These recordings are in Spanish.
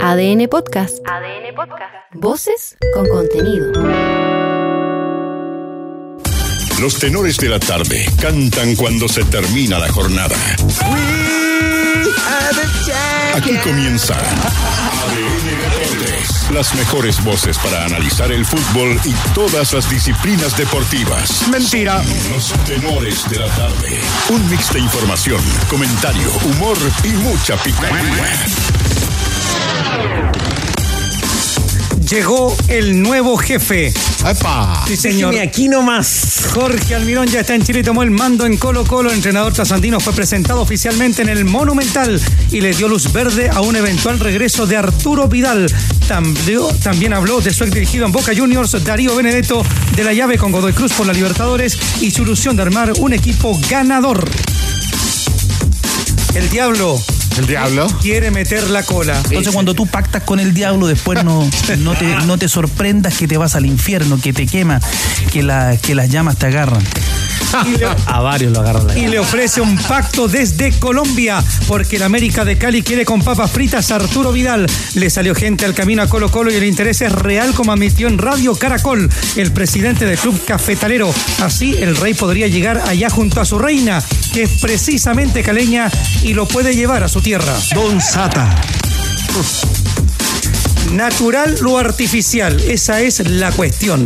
ADN Podcast. ADN Podcast. Voces con contenido. Los tenores de la tarde cantan cuando se termina la jornada. Aquí comienza ADN. Las mejores voces para analizar el fútbol y todas las disciplinas deportivas. Mentira. Los tenores de la tarde. Un mix de información, comentario, humor y mucha picardía. Llegó el nuevo jefe. ¡Epa! Sí, señor. Déjeme aquí nomás. Jorge Almirón ya está en Chile y tomó el mando en Colo Colo. El entrenador trasandino fue presentado oficialmente en el Monumental y le dio luz verde a un eventual regreso de Arturo Vidal. También, también habló de su ex dirigido en Boca Juniors, Darío Benedetto, de la llave con Godoy Cruz por la Libertadores y su ilusión de armar un equipo ganador. El Diablo El diablo. quiere meter la cola. Entonces cuando tú pactas con el diablo, después no, no, te, no te sorprendas que te vas al infierno, que te quema, que, la, que las llamas te agarran. Y le- A varios lo agarran y le ofrece un pacto desde Colombia, porque el América de Cali quiere con papas fritas a Arturo Vidal. Le salió gente al camino a Colo Colo y el interés es real, como admitió en Radio Caracol el presidente del club cafetalero. Así, el rey podría llegar allá junto a su reina, que es precisamente caleña y lo puede llevar a su tierra. Don Sata. Natural o artificial, esa es la cuestión.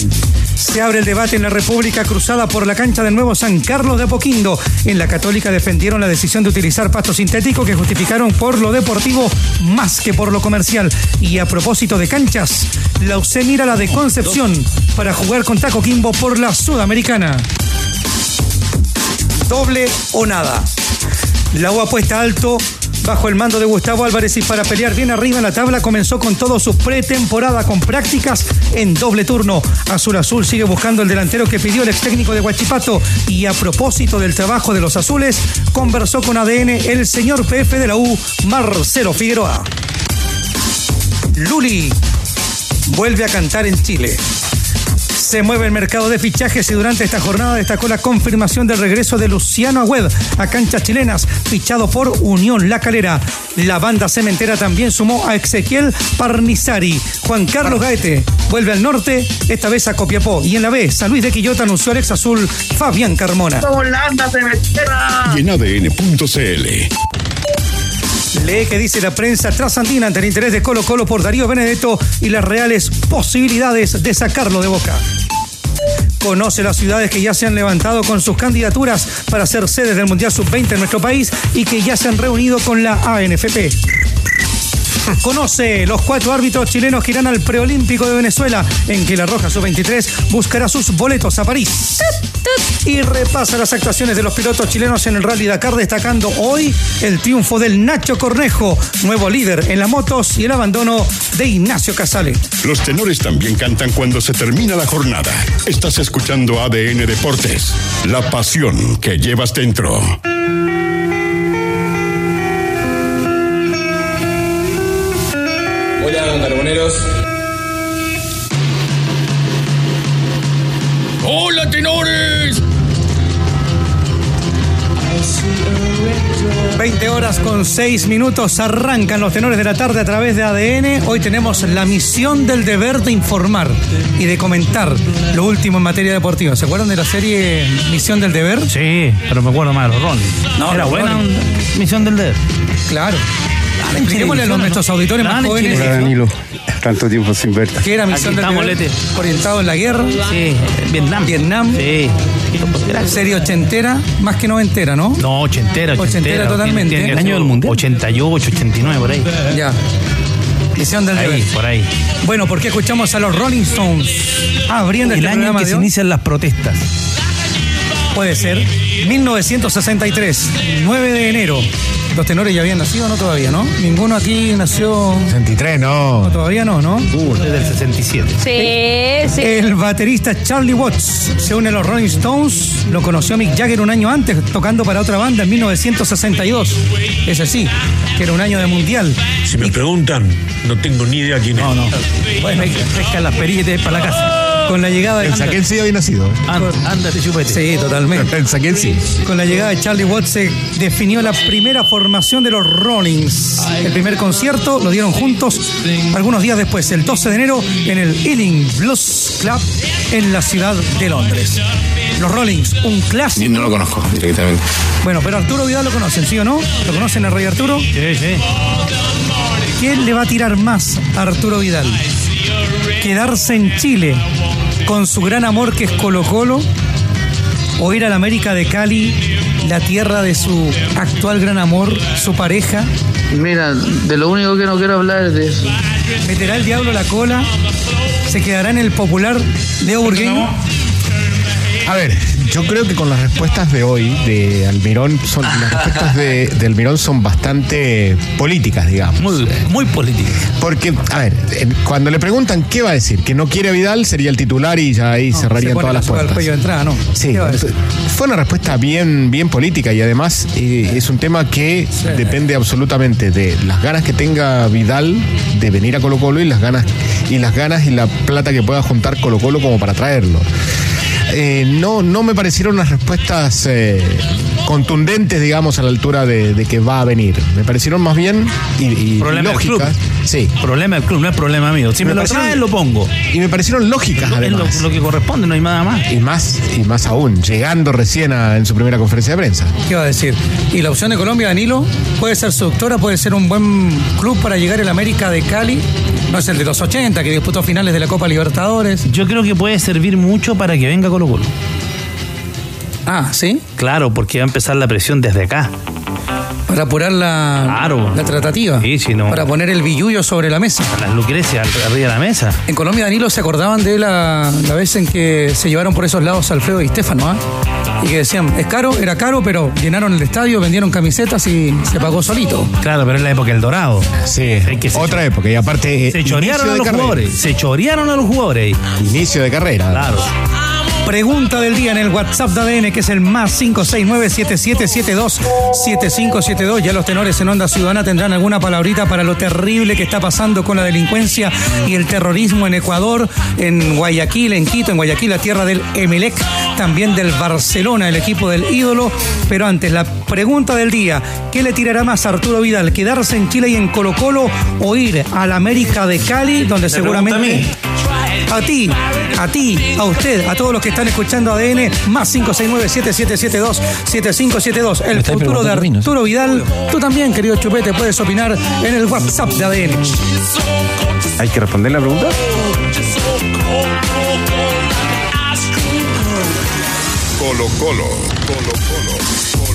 Se abre el debate en la República cruzada por la cancha del nuevo San Carlos de Apoquindo. En la Católica defendieron la decisión de utilizar pasto sintético que justificaron por lo deportivo más que por lo comercial. Y a propósito de canchas, la UC mira la de Concepción para jugar con Taco Quimbo por la Sudamericana. Doble o nada. La U apuesta alto bajo el mando de Gustavo Álvarez y para pelear bien arriba en la tabla comenzó con todo su pretemporada con prácticas en doble turno. Azul Azul sigue buscando el delantero que pidió el ex técnico de Huachipato y a propósito del trabajo de los azules conversó con ADN el señor PF de la U, Marcelo Figueroa. Luli vuelve a cantar en Chile. Se mueve el mercado de fichajes y durante esta jornada destacó la confirmación del regreso de Luciano Agüed a canchas chilenas, fichado por Unión La Calera. La banda cementera también sumó a Ezequiel Parnizari. Juan Carlos Gaete vuelve al norte, esta vez a Copiapó. Y en la B, San Luis de Quillota anunció al ex azul Fabián Carmona. Y en ADN.cl. Lee que dice la prensa trasandina ante el interés de Colo Colo por Darío Benedetto y las reales posibilidades de sacarlo de boca. Conoce las ciudades que ya se han levantado con sus candidaturas para ser sedes del Mundial Sub-20 en nuestro país y que ya se han reunido con la ANFP. Conoce los cuatro árbitros chilenos que irán al preolímpico de Venezuela, en que la Roja Sub-23 buscará sus boletos a París. Y repasa las actuaciones de los pilotos chilenos en el Rally Dakar, destacando hoy el triunfo del Nacho Cornejo, nuevo líder en las motos, y el abandono de Ignacio Casale. Los tenores también cantan cuando se termina la jornada. Estás escuchando ADN Deportes. La pasión que llevas dentro. Hola, carboneros. ¡Hola, tenores! 20 horas con 6 minutos arrancan los tenores de la tarde a través de ADN. Hoy tenemos la misión del deber de informar y de comentar lo último en materia deportiva. ¿Se acuerdan de la serie Misión del Deber? Sí, pero me acuerdo más de los Rollins. No, Era los buena Rollins. misión del dedo. Claro. Expliquémosle a los- nuestros auditores más jóvenes. Hola Danilo, tanto tiempo sin verte. que era Misión Aquí del Lete. orientado en la guerra, Sí, Vietnam. Vietnam. Sí. Serie ochentera, más que noventera, ¿no? No, ochentera, ochentera. Ochentera totalmente. Tiene- tiene que El año del mundial. 88, 89, por ahí. Ya. Misión del. Ahí, por ahí. Bueno, porque escuchamos a los Rolling Stones abriendo El este año en que de se hoy? inician las protestas. Puede ser. 1963, 9 de enero. ¿Los tenores ya habían nacido o no todavía, no? Ninguno aquí nació. 63, No, no. todavía no, ¿no? Desde el 67. Sí, sí. El baterista Charlie Watts se une a los Rolling Stones. Lo conoció Mick Jagger un año antes, tocando para otra banda en 1962. Ese sí, que era un año de mundial. Si me preguntan, no tengo ni idea quién es. No, no. Bueno, pescar las perillas para la casa. Con la llegada de sí había nacido. Ánd- Ándate, chupete. Sí, totalmente. En Saquel sí. Con la llegada de Charlie Watts se definió la primera formación de los Rollings. El primer concierto lo dieron juntos algunos días después, el 12 de enero, en el Ealing Blues Club en la ciudad de Londres. Los Rollings, un clásico. No lo conozco directamente. Bueno, pero Arturo Vidal lo conocen, ¿sí o no? ¿Lo conocen a Rey Arturo? Sí, sí. ¿Quién le va a tirar más a Arturo Vidal? ¿Quedarse en Chile con su gran amor que es Colo Colo? ¿O ir a la América de Cali, la tierra de su actual gran amor, su pareja? Mira, de lo único que no quiero hablar es de eso. ¿Meterá el diablo la cola? ¿Se quedará en el popular Leo Burgueño? A ver, yo creo que con las respuestas de hoy de Almirón, son, las respuestas de, de Almirón son bastante políticas, digamos. Muy, muy política. Porque, a ver, en- cuando le preguntan qué va a decir, que no quiere a Vidal, sería el titular y ya ahí No, cerrarían se pone todas la las puertas. cuello de entrada, ¿no? Sí, fue una respuesta bien, bien política y además eh, es un tema que depende absolutamente de las ganas que tenga Vidal de venir a Colo Colo y las ganas y las ganas y la plata que pueda juntar Colo Colo como para traerlo. Eh, no, no me parecieron unas respuestas eh, contundentes, digamos, a la altura de, de que va a venir. Me parecieron más bien y, y Problema del club. lógicas. Sí. Problema del club, no es problema mío. Si me, Me lo parecieron- traen, lo pongo. Y me parecieron lógicas, Es lo, además. lo que corresponde, no hay nada más. Y más, y más aún, llegando recién a- en su primera conferencia de prensa. ¿Qué va a decir? Y la opción de Colombia, Danilo, puede ser seductora, puede ser un buen club para llegar el América de Cali. No es el de los 80, que disputó finales de la Copa Libertadores. Yo creo que puede servir mucho para que venga Colo Colo. Ah, ¿sí? Claro, porque va a empezar la presión desde acá. Para apurar la, Claro. la tratativa. Sí, sí, no. Para poner el billullo sobre la mesa. Las Lucrecias arriba de la mesa. En Colombia, Danilo, se acordaban de la, la vez en que se llevaron por esos lados a Alfredo y Stefano, ¿ah? Y que decían, es caro, era caro, pero llenaron el estadio, vendieron camisetas y se pagó solito. Claro, pero es la época del Dorado. Sí, Es que se- otra época. Y aparte, Se chorearon a los carrera. jugadores. Se chorearon a los jugadores. Inicio de carrera. Claro. Pregunta del día en el WhatsApp de ADN, que es el más 569-7772-7572. Ya los tenores en Onda Ciudadana tendrán alguna palabrita para lo terrible que está pasando con la delincuencia y el terrorismo en Ecuador, en Guayaquil, en Quito, en Guayaquil, la tierra del Emelec, también del Barcelona, el equipo del ídolo. Pero antes, la pregunta del día, ¿qué le tirará más a Arturo Vidal? ¿Quedarse en Chile y en Colo Colo o ir a la América de Cali, donde seguramente... A ti, a ti, a usted, a todos los que están escuchando ADN, más 569-7772-7572. El futuro de ¿no? Arturo Vidal. Tú también, querido Chupete, puedes opinar en el WhatsApp de ADN. ¿Hay que responder la pregunta? Colo Colo, Colo Colo.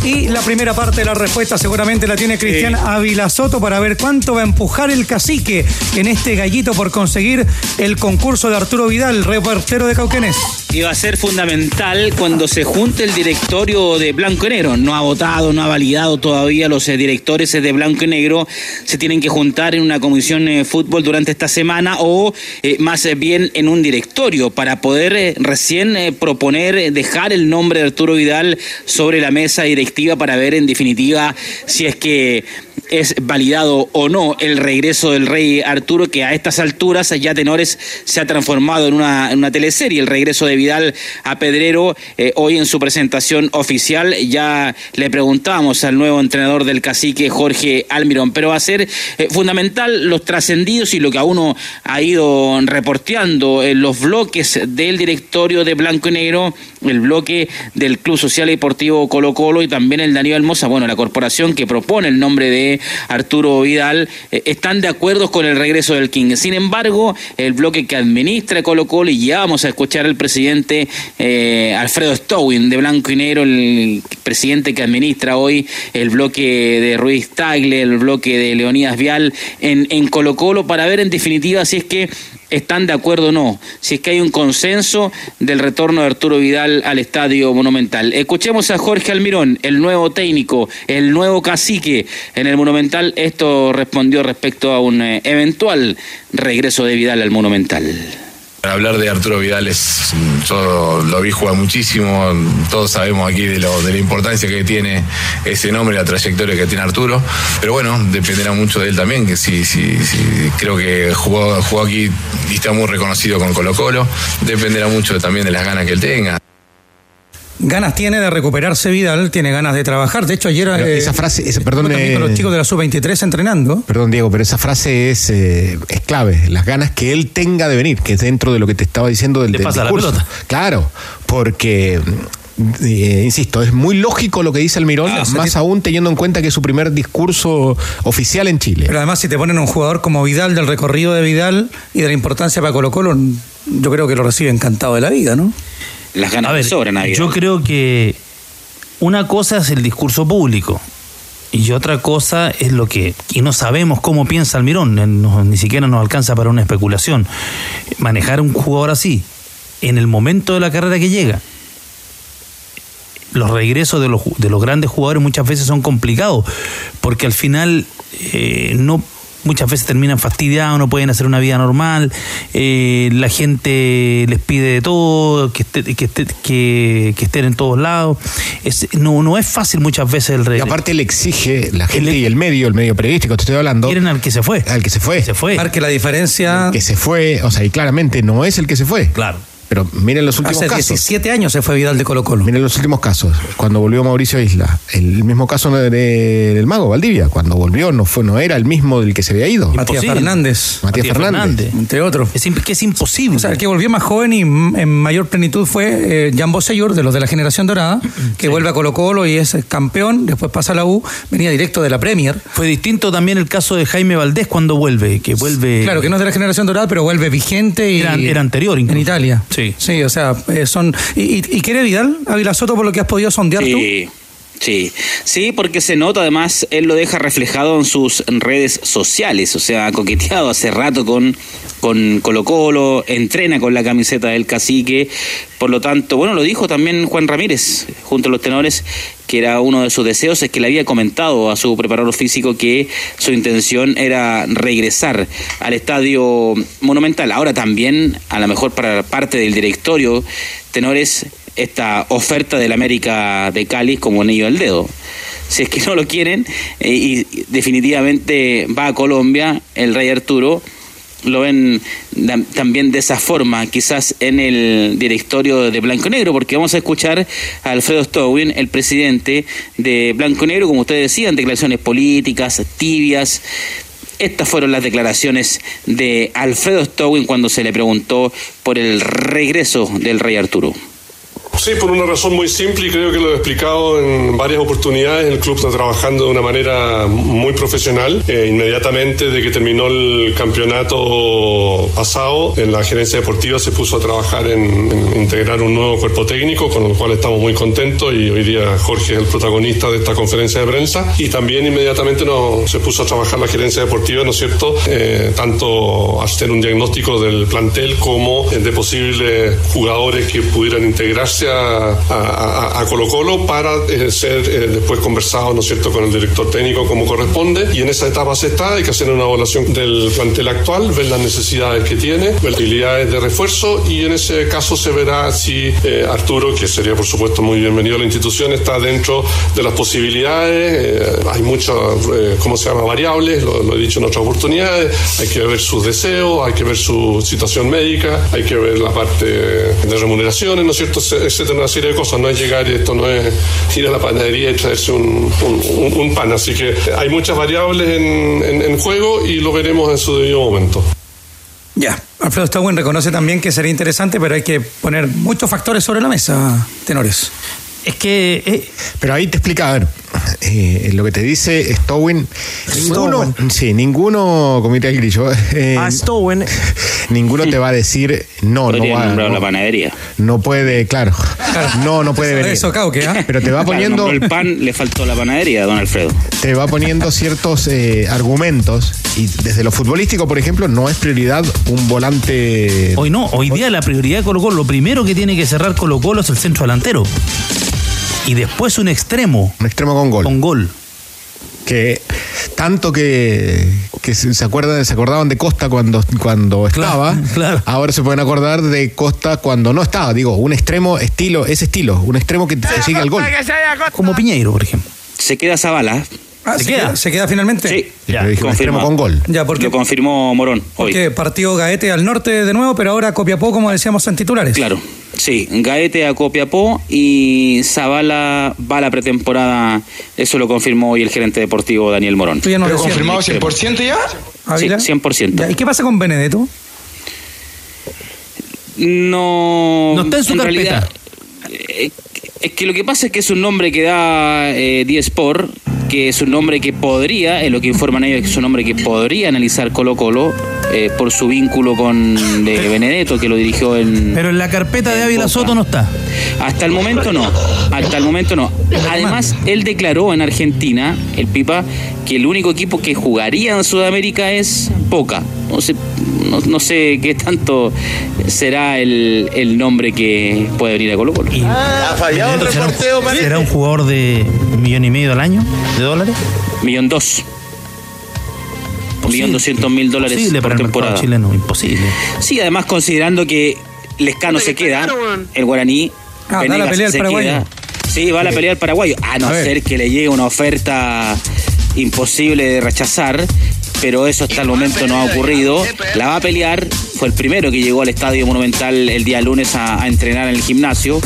Y la primera parte de la respuesta seguramente la tiene Cristian Ávila Soto para ver cuánto va a empujar el cacique en este gallito por conseguir el concurso de Arturo Vidal, reportero de Cauquenes. Y va a ser fundamental cuando se junte el directorio de Blanco y Negro. No ha votado, no ha validado todavía los eh, directores de Blanco y Negro. Se tienen que juntar en una comisión de fútbol durante esta semana o eh, más bien en un directorio para poder eh, recién eh, proponer eh, dejar el nombre de Arturo Vidal sobre la mesa directiva para ver en definitiva si es que es validado o no el regreso del rey Arturo, que a estas alturas ya Tenores se ha transformado en una, en una teleserie. El regreso de Vidal a Pedrero, eh, hoy en su presentación oficial, ya le preguntábamos al nuevo entrenador del cacique, Jorge Almirón, pero va a ser eh, fundamental los trascendidos y lo que a uno ha ido reporteando en los bloques del directorio de Blanco y Negro, el bloque del Club Social y Deportivo Colo Colo y también el Daniel Almoza, bueno, la corporación que propone el nombre de Arturo Vidal, eh, están de acuerdo con el regreso del King. Sin embargo, el bloque que administra Colo Colo, y ya vamos a escuchar al presidente eh, Alfredo Stowin de Blanco y Negro, el presidente que administra hoy el bloque de Ruiz Tagle, el bloque de Leonidas Vial en, en Colo Colo, para ver en definitiva si es que están de acuerdo o no, si es que hay un consenso del retorno de Arturo Vidal al Estadio Monumental. Escuchemos a Jorge Almirón, el nuevo técnico, el nuevo cacique en el Monumental. Esto respondió respecto a un eh, eventual regreso de Vidal al Monumental. Hablar de Arturo Vidal, es, yo lo vi jugar muchísimo, todos sabemos aquí de, lo, de la importancia que tiene ese nombre, la trayectoria que tiene Arturo, pero bueno, dependerá mucho de él también, que sí, sí, sí creo que jugó, jugó aquí y está muy reconocido con Colo Colo, dependerá mucho también de las ganas que él tenga ganas tiene de recuperarse Vidal, tiene ganas de trabajar. De hecho, ayer. Eh, esa frase, perdón. También con los chicos de la sub-23 entrenando. Perdón, Diego, pero esa frase es, eh, es clave. Las ganas que él tenga de venir, que es dentro de lo que te estaba diciendo del, Le del pasa la discurso. pelota. Claro, porque. eh, insisto, es muy lógico lo que dice Almirón, Ah, o sea, más que- aún teniendo en cuenta que es su primer discurso oficial en Chile. Pero además, si te ponen un jugador como Vidal, del recorrido de Vidal y de la importancia para Colo-Colo, yo creo que lo recibe encantado de la vida, ¿no? Las ganas A ver, sobran a Vidal. yo creo que una cosa es el discurso público y otra cosa es lo que y no sabemos cómo piensa Almirón, eh, no- ni siquiera nos alcanza para una especulación. Manejar un jugador así en el momento de la carrera que llega. Los regresos de los, de los grandes jugadores muchas veces son complicados porque al final eh, no muchas veces terminan fastidiados, no pueden hacer una vida normal, eh, la gente les pide de todo, que, esté- que, esté- que, que estén en todos lados. Es- no, no es fácil muchas veces el Y regreso. aparte le exige la gente Él- y el medio, el medio periodístico, te estoy hablando, Quieren al que se fue. al que se fue. Se fue. Marque la diferencia. Que se fue, o sea, y claramente no es el que se fue. Claro. Pero miren los últimos Hace casos. 17 años se fue Vidal de Colo-Colo. Miren los últimos casos. Cuando volvió Mauricio Isla, el mismo caso de- de- del mago Valdivia. Cuando volvió no fue, no era el mismo del que se había ido. Matías Imposible. Fernández, Matías Fernández. entre otros. Es, que es imposible. O sea, el que volvió más joven y en mayor plenitud fue eh, Jan Bosellur, de los de la generación dorada, que vuelve a Colo Colo y es campeón, después pasa a la U, venía directo de la Premier. Fue distinto también el caso de Jaime Valdés cuando vuelve, que vuelve. Claro, que no es de la generación dorada, pero vuelve vigente y... Era- era anterior incluso. En Italia. Sí. Sí, o sea, eh, son... ¿Y, y, y quiere Vidal, Ávila Soto, por lo que has podido sondear tú? Sí, sí, porque se nota además, él lo deja reflejado en sus redes sociales, o sea, ha coqueteado hace rato con, con Colo Colo, entrena con la camiseta del cacique, por lo tanto, bueno, lo dijo también Juan Ramírez, junto a los tenores, que era uno de sus deseos, es que le había comentado a su preparador físico que su intención era regresar al estadio monumental. Ahora también, a lo mejor para parte del directorio, tenores, esta oferta del América de Cali como anillo al dedo. Si es que no lo quieren eh, y definitivamente va a Colombia el Rey Arturo, lo ven también de esa forma, quizás en el directorio de Blanco Negro, porque vamos a escuchar a Alfredo Stowin, el presidente de Blanco Negro, como ustedes decían, declaraciones políticas, tibias. Estas fueron las declaraciones de Alfredo Stowin cuando se le preguntó por el regreso del Rey Arturo. Sí, por una razón muy simple y creo que lo he explicado en varias oportunidades. El club está trabajando de una manera muy profesional. Eh, inmediatamente de que terminó el campeonato pasado, en la gerencia deportiva se puso a trabajar en, integrar un nuevo cuerpo técnico, con el cual estamos muy contentos y hoy día Jorge es el protagonista de esta conferencia de prensa. Y también inmediatamente no, se puso a trabajar la gerencia deportiva, ¿no es cierto? Eh, tanto hacer un diagnóstico del plantel como de posibles jugadores que pudieran integrarse a, a, Colo Colo para eh, ser eh, después conversado, ¿no es cierto?, con el director técnico como corresponde. Y en esa etapa se está, hay que hacer una evaluación del plantel actual, ver las necesidades que tiene, ver las habilidades de refuerzo y en ese caso se verá si eh, Arturo, que sería por supuesto muy bienvenido a la institución, está dentro de las posibilidades. Hay muchas, ¿cómo se llama?, variables, lo, lo he dicho en otras oportunidades. Hay que ver sus deseos, hay que ver su situación médica, hay que ver la parte de remuneraciones, ¿no es cierto?, etcétera, una serie de cosas. No es llegar y esto no es ir a la panadería y traerse un, un, un- un pan. Así que hay muchas variables en, en- en juego y lo veremos en su debido momento. Ya. Alfredo Stowin reconoce también que sería interesante, pero hay que poner muchos factores sobre la mesa, tenores. Es que. eh, Pero ahí te explica, a ver, eh, lo que te dice Stowin. Ninguno, sí, ninguno, comité el grillo. eh, A Stowen. ninguno te va a decir no, no va, no, la panadería. no puede, claro, no, no puede venir. Eso, Cauque, ¿ah? Pero te va poniendo, el pan, le faltó la panadería, don Alfredo. te va poniendo ciertos eh, argumentos y desde lo futbolístico, por ejemplo, no es prioridad un volante. hoy no, hoy día la prioridad de Colo Colo, lo primero que tiene que cerrar Colo Colo es el centro delantero. Y después un extremo Un extremo con gol. con gol. que tanto que, que se, acuerdan, se acordaban de Costa cuando, cuando estaba, ahora se pueden acordar de Costa cuando no estaba. Digo, un extremo estilo, ese estilo, un extremo que, que sigue al gol. Como Piñeiro, por ejemplo. Se queda Zavala. Ah, ¿se, queda? ¿Se queda finalmente? Sí, Ya, confirmado. con gol. Ya, porque, Lo confirmó Morón hoy. porque partió Gaete al norte de nuevo, pero ahora Copiapó, como decíamos en titulares. Claro, sí, Gaete a Copiapó y Zavala va a la pretemporada, eso lo confirmó hoy el gerente deportivo Daniel Morón. Tú ya nos ¿Pero confirmado 100% ya? Ávila. Sí, 100%. Ya, ¿Y qué pasa con Benedetto? No. No está en su carpeta. realidad, eh, es que lo que pasa es que es un nombre que da eh, Sport, que es un nombre que podría, es lo que informan ellos, es un nombre que podría analizar Colo Colo eh, por su vínculo con de Benedetto, que lo dirigió en. Pero en la carpeta de Ávila. Soto no está. Hasta el momento no. Hasta el momento no. Además, él declaró en Argentina, el Pipa, que el único equipo que jugaría en Sudamérica es Boca. No sé, no, no sé qué tanto será el, el nombre que puede venir a Colo Colo. Ha fallado el ¿Será un, reporteo, será un jugador de un millón y medio al año de dólares? Millón dos. Millón doscientos mil dólares Imposible por para el temporada. chileno, imposible. Sí, además considerando que Lescano se queda, el guaraní, Ah, da la pelea al se paraguayo. queda. Sí, va a la pelea al paraguayo. A no A ver. ser que le llegue una oferta imposible de rechazar, pero eso hasta el momento no ha ocurrido. La va a pelear, fue el primero que llegó al Estadio Monumental el día lunes a, entrenar en el gimnasio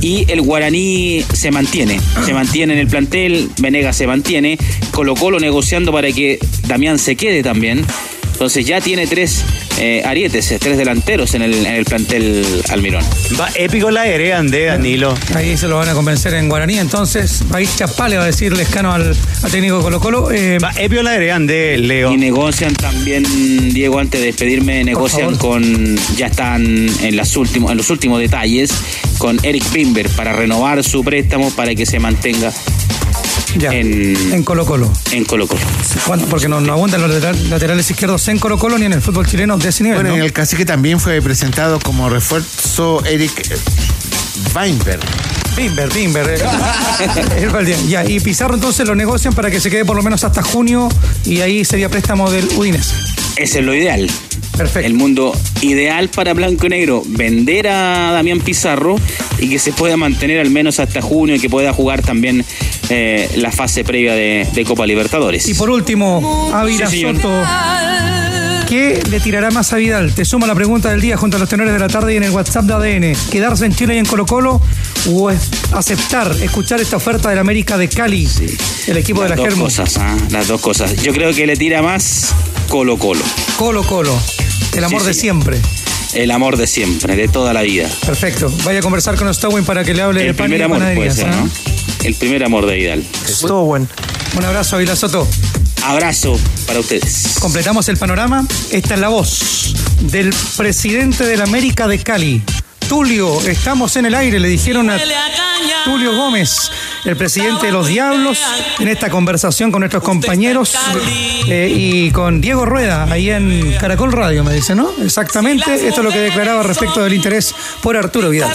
y el guaraní se mantiene, se mantiene en el plantel, Venegas se mantiene, Colo Colo negociando para que Damián se quede también. Entonces ya tiene tres eh, arietes, tres delanteros en el, en el plantel Almirón. Va épico la heredan de Danilo. Ahí se lo van a convencer en Guaraní. Entonces, va a ir Chapá, le va a decir Lescano al, al técnico de Colo Colo. Eh, Va épico la heredan de Leo. Y negocian también, Diego, antes de despedirme, negocian con, ya están en, las últimos, en los últimos detalles, con Eric Bimber para renovar su préstamo para que se mantenga ya, en, en Colo Colo. en Colo Colo. ¿Cuánto? Porque no, no abundan los lateral- laterales izquierdos en Colo Colo ni en el fútbol chileno de ese nivel. Bueno, ¿no? en el cacique también fue presentado como refuerzo Eric Weinberg. Bimber, Bimber. eh. Ya, y Pizarro entonces lo negocian para que se quede por lo menos hasta junio y ahí sería préstamo del Udinese. Ese es lo ideal. Perfecto. El mundo ideal para Blanco y Negro, vender a Damián Pizarro y que se pueda mantener al menos hasta junio y que pueda jugar también eh, la fase previa de, de Copa Libertadores. Y por último, Ávila Sí. Soto. ¿Qué le tirará más a Vidal? Te sumo la pregunta del día junto a los tenores de la tarde y en el WhatsApp de ADN. ¿Quedarse en Chile y en Colo Colo o aceptar, escuchar esta oferta del América de Cali, el equipo de las la dos Germo? cosas, ¿ah? las dos cosas. Yo creo que le tira más Colo Colo. Colo Colo, el amor Sí, de sí. siempre. El amor de siempre, de toda la vida. Perfecto. Vaya a conversar con Stowin para que le hable de El pan y primer de amor puede ser, ¿ah? ¿no? El primer amor de Vidal. Estuvo bueno. Un abrazo, Ávila Soto. Abrazo para ustedes. Completamos el panorama. Esta es la voz del presidente del América de Cali. Tulio, estamos en el aire, le dijeron a Tulio Gómez, el presidente de los Diablos, en esta conversación con nuestros compañeros eh, y con Diego Rueda, ahí en Caracol Radio, me dice, ¿no? Exactamente, esto es lo que declaraba respecto del interés por Arturo Vidal.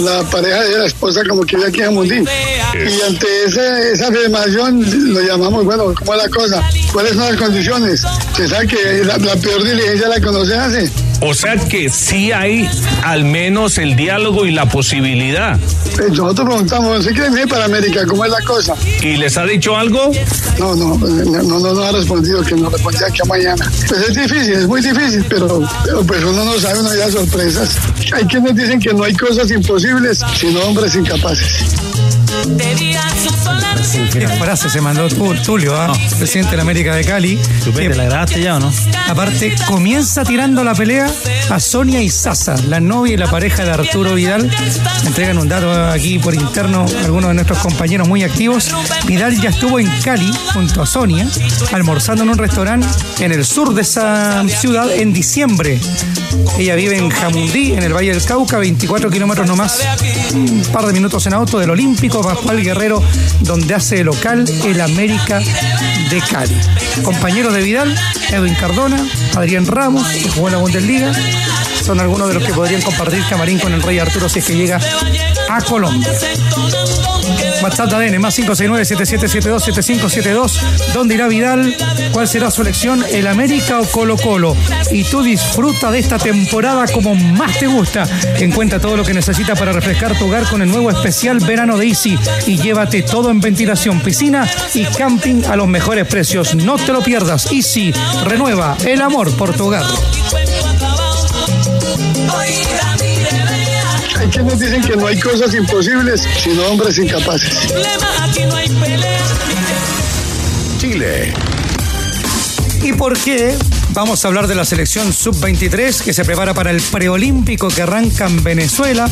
La pareja de la esposa como que ya aquí en Mundín. Y ante ese- esa afirmación lo llamamos, bueno, ¿cómo es la cosa? ¿Cuáles son las condiciones? Se sabe que la, la peor diligencia la conoce hace. O sea que sí hay al menos el diálogo y la posibilidad. Eh, Nosotros preguntamos, ¿se quiere venir para América? ¿Cómo es la cosa? ¿Y les ha dicho algo? No, no, no, no, no, ha respondido, que nos respondía aquí a mañana. Pues es difícil, es muy difícil, pero, pero pues uno no sabe, uno ya sorpresas. Hay quienes dicen que no hay cosas imposibles, sino hombres incapaces. Qué frase se mandó Tu- Tulio, ¿ah? presidente de la América de Cali. Chupete, Que, ¿la grabaste ya o no? aparte, comienza tirando la pelea a Sonia y Sasa, la novia y la pareja de Arturo Vidal. Entregan un dato aquí por interno algunos de nuestros compañeros muy activos. Vidal ya estuvo en Cali junto a Sonia, almorzando en un restaurante en el sur de esa ciudad en diciembre. Ella vive en Jamundí, en el Valle del Cauca, 24 kilómetros nomás, un par de minutos en auto del Olímpico, Pascual Guerrero, donde hace local el América de Cali. Compañeros de Vidal, Edwin Cardona, Adrián Ramos, que jugó en la Bundesliga, son algunos de los que podrían compartir camarín con el Rey Arturo si es que llega a Colombia. WhatsApp de ADN, más 569-7772-7572. ¿Dónde irá Vidal? ¿Cuál será su elección? ¿El América o Colo Colo? Y tú disfruta de esta temporada como más te gusta. Encuentra todo lo que necesitas para refrescar tu hogar con el nuevo especial verano de Easy y llévate todo en ventilación, piscina y camping a los mejores precios. No te lo pierdas. Easy renueva el amor por tu hogar. Hay quienes dicen que no hay cosas imposibles, sino hombres incapaces. Chile. ¿Y por qué? Vamos a hablar de la selección sub-23 que se prepara para el preolímpico que arranca en Venezuela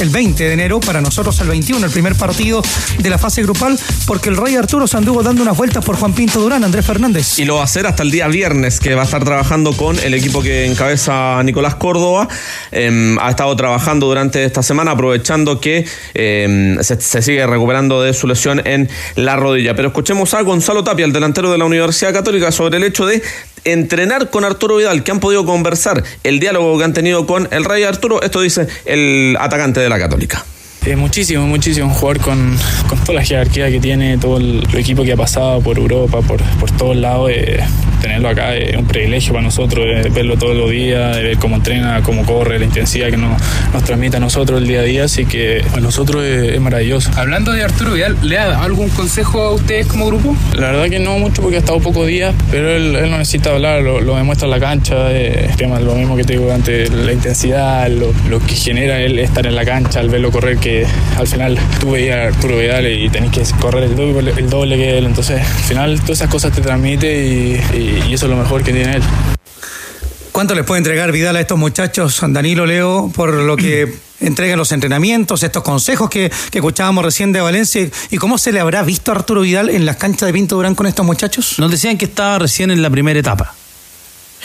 el 20 de enero, para nosotros el 21, el primer partido de la fase grupal, porque el Rey Arturo se dando unas vueltas por Juan Pinto Durán, Andrés Fernández. Y lo va a hacer hasta el día viernes, que va a estar trabajando con el equipo que encabeza Nicolás Córdoba. Eh, ha estado trabajando durante esta semana, aprovechando que se, se, sigue recuperando de su lesión en la rodilla. Pero escuchemos a Gonzalo Tapia, el delantero de la Universidad Católica, sobre el hecho de entrenar con Arturo Vidal, que han podido conversar, el diálogo que han tenido con el Rey Arturo. Esto dice el atacante de la Católica. Eh, muchísimo, muchísimo. Un jugador con, con, toda la jerarquía que tiene, todo el, el, equipo que ha pasado por Europa, por, por todos lados. Eh, tenerlo acá es un privilegio para nosotros, eh, verlo todos los días, ver cómo entrena, cómo corre, la intensidad que nos, nos transmite a nosotros el día a día. Así que para nosotros es, es, maravilloso. Hablando de Arturo Vidal, ¿le ha dado algún consejo a ustedes como grupo? La verdad que no mucho porque ha estado pocos días, pero él, él no necesita hablar, lo, lo, demuestra en la cancha. Eh, tema, lo mismo que te digo antes, la intensidad, lo, lo que genera él estar en la cancha, al verlo correr, que al final tú veías a Arturo Vidal y tenés que correr el doble, el doble que él. Entonces, al final, todas esas cosas te transmite y, y, y eso es lo mejor que tiene él. ¿Cuánto les puede entregar Vidal a estos muchachos, Danilo Leo, por lo que entregan los entrenamientos, estos consejos que, que, escuchábamos recién de Valencia? ¿Y cómo se le habrá visto a Arturo Vidal en las canchas de Pinto Durán con estos muchachos? Nos decían que estaba recién en la primera etapa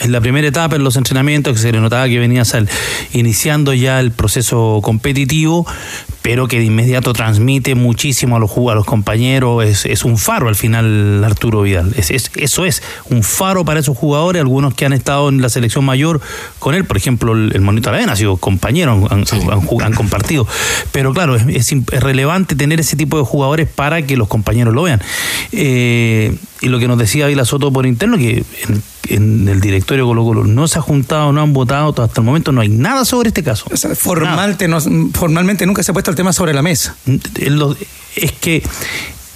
en la primera etapa, en los entrenamientos, que se le notaba que venía sal, iniciando ya el proceso competitivo, pero que de inmediato transmite muchísimo a los, a los compañeros. Es, es, un faro al final, Arturo Vidal. Es, es, eso es, un faro para esos jugadores, algunos que han estado en la selección mayor con él, por ejemplo, el, el Monito Aravena ha sido compañero, han, sí. han, han compartido. Pero claro, es, relevante tener ese tipo de jugadores para que los compañeros lo vean. Eh, y lo que nos decía Vila Soto por interno, que en, en, el directorio Colo Colo no se ha juntado, no han votado, hasta el momento no hay nada sobre este caso. O sea, formalmente, no, formalmente nunca se ha puesto el tema sobre la mesa. Es que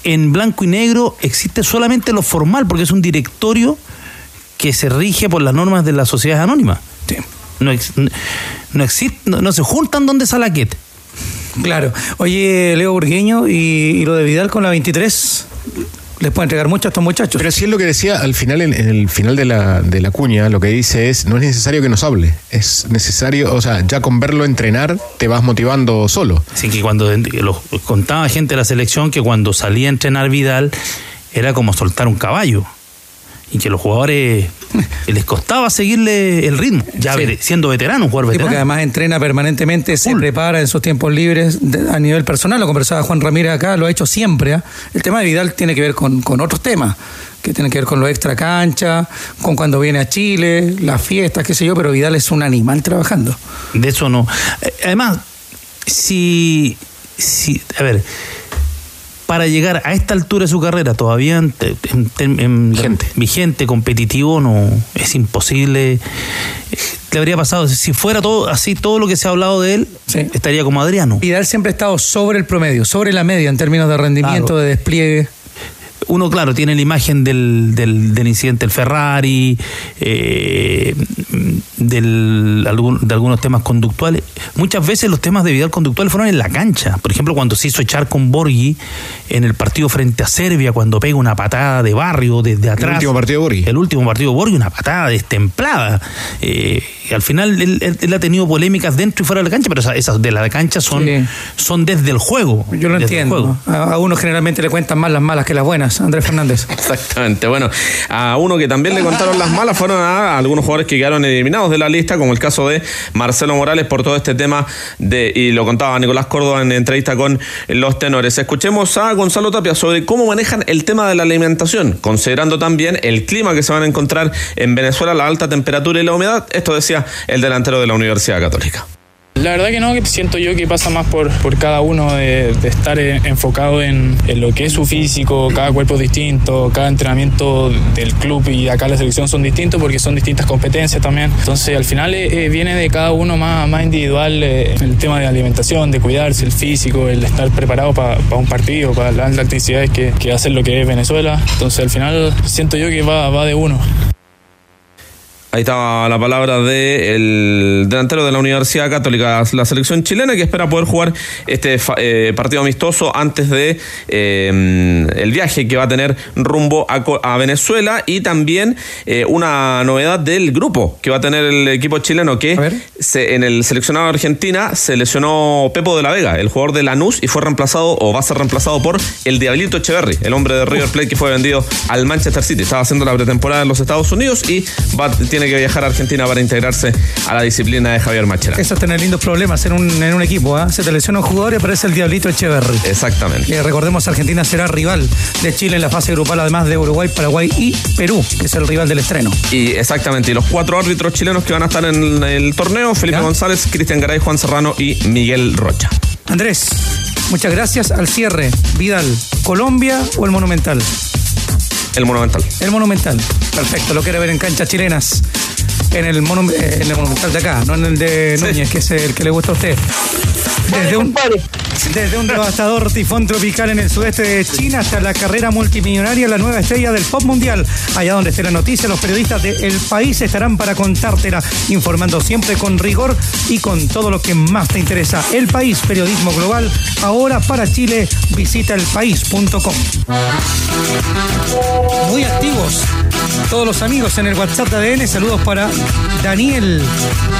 en blanco y negro existe solamente lo formal, porque es un directorio que se rige por las normas de las sociedades anónimas. Sí. No, no, existe, no, no se juntan donde Salaquet. Claro. Oye, Leo Burgueño, ¿y, y lo de Vidal con la 23? Les puede entregar mucho a estos muchachos. Pero sí es lo que decía al final, en, en, el final de la, de la cuña, lo que dice es, no es necesario que nos hable, es necesario, o sea, ya con verlo entrenar te vas motivando solo. Así que cuando lo contaba gente de la selección que cuando salía a entrenar Vidal era como soltar un caballo y que los jugadores les costaba seguirle el ritmo, ya sí. siendo veterano, un jugador sí, veterano. porque además entrena permanentemente, se Full. prepara en sus tiempos libres de, a nivel personal, lo conversaba Juan Ramírez acá, lo ha hecho siempre. ¿eh? El tema de Vidal tiene que ver con, con otros temas, que tienen que ver con lo extra cancha, con cuando viene a Chile, las fiestas, qué sé yo, pero Vidal es un animal trabajando. De eso no. Eh, Además, si, si a ver, para llegar a esta altura de su carrera todavía en, en, en, vigente. vigente, competitivo, no es imposible. Le habría pasado, si fuera todo así, todo lo que se ha hablado de él, sí. estaría como Adriano. Vidal siempre ha estado sobre el promedio, sobre la media en términos de rendimiento, claro. de despliegue uno, claro, tiene la imagen del, del, del incidente del Ferrari, eh, del, de algunos temas conductuales. Muchas veces los temas de Vidal conductuales fueron en la cancha. Por ejemplo, cuando se hizo echar con Borghi en el partido frente a Serbia, cuando pega una patada de barrio desde atrás. El último partido de Borghi. El último partido de Borghi, una patada destemplada. Eh, al final él, él, él, ha tenido polémicas dentro y fuera de la cancha, pero esas, esas de la cancha son, sí. son desde el juego. Yo lo entiendo. A, a, uno generalmente le cuentan más las malas que las buenas, Andrés Fernández. Exactamente. Bueno, a uno que también le contaron las malas fueron a algunos jugadores que quedaron eliminados de la lista, como el caso de Marcelo Morales por todo este tema de, y lo contaba Nicolás Córdoba en entrevista con los tenores. Escuchemos a Gonzalo Tapia sobre cómo manejan el tema de la alimentación, considerando también el clima que se van a encontrar en Venezuela, la alta temperatura y la humedad. Esto decía el delantero de la Universidad Católica. La verdad que no, siento yo que pasa más por, por cada uno de, estar en- enfocado en, en lo que es su físico, cada cuerpo es distinto, cada entrenamiento del club y acá la selección son distintos porque son distintas competencias también. Entonces al final eh, eh, viene de cada uno más, más individual eh, el tema de alimentación, de cuidarse, el físico, el estar preparado para un partido, para las altas intensidades que, que lo que es Venezuela. Entonces al final siento yo que va, va de uno. Ahí estaba la palabra del delantero de la Universidad Católica, la selección chilena que espera poder jugar este eh, partido amistoso antes de eh, el viaje que va a tener rumbo a, Venezuela y también eh, una novedad del grupo que va a tener el equipo chileno que se- en el seleccionado de Argentina se lesionó Pepo de la Vega, el jugador de Lanús y fue reemplazado o va a ser reemplazado por el Diablito Echeverry, el hombre de River Plate que fue vendido al Manchester City. Estaba haciendo la pretemporada en los Estados Unidos y va, tiene que viajar a Argentina para integrarse a la disciplina de Javier Machera. Eso es tener lindos problemas en un, en un equipo. ¿ah? Se te lesiona un jugador y aparece el Diablito Echeverry. Exactamente. Eh, recordemos, Argentina será rival de Chile en la fase grupal, además de Uruguay, Paraguay y Perú, que es el rival del estreno. Y exactamente, y los cuatro árbitros chilenos que van a estar en el torneo, Felipe González, Cristian Garay, Juan Serrano y Miguel Rocha. Andrés, muchas gracias. Al cierre, Vidal, ¿Colombia o el Monumental? El Monumental. El Monumental. Perfecto, lo quiere ver en canchas chilenas. En el, monu- eh, en el Monumental de acá, no en el de Núñez, que es el que le gusta a usted. Desde un, desde un devastador tifón tropical en el sudeste de China hasta la carrera multimillonaria, la nueva estrella del pop mundial. Allá donde esté la noticia, los periodistas de El País estarán para contártela, informando siempre con rigor y con todo lo que más te interesa. El País, periodismo global, ahora para Chile, visita elpaís.com. Muy activos todos los amigos en el WhatsApp de ADN. Saludos para Daniel,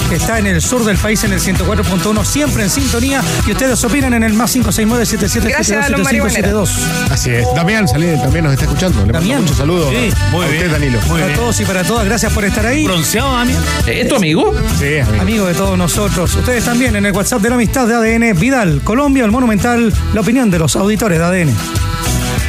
que está en el sur del país en el 104.1, siempre en sintonía. Y ustedes opinan en el más 569-7772-7572. Así es. Damián Salí también nos está escuchando. Le mando Damián. muchos saludos Sí. a Muy usted, bien. Danilo. para todos y para todas, gracias por estar ahí. Bronceado, Damián. ¿Es tu amigo? Sí, amigo. Amigo de todos nosotros. Ustedes también en el WhatsApp de la amistad de ADN Vidal, Colombia, el Monumental, la opinión de los auditores de ADN.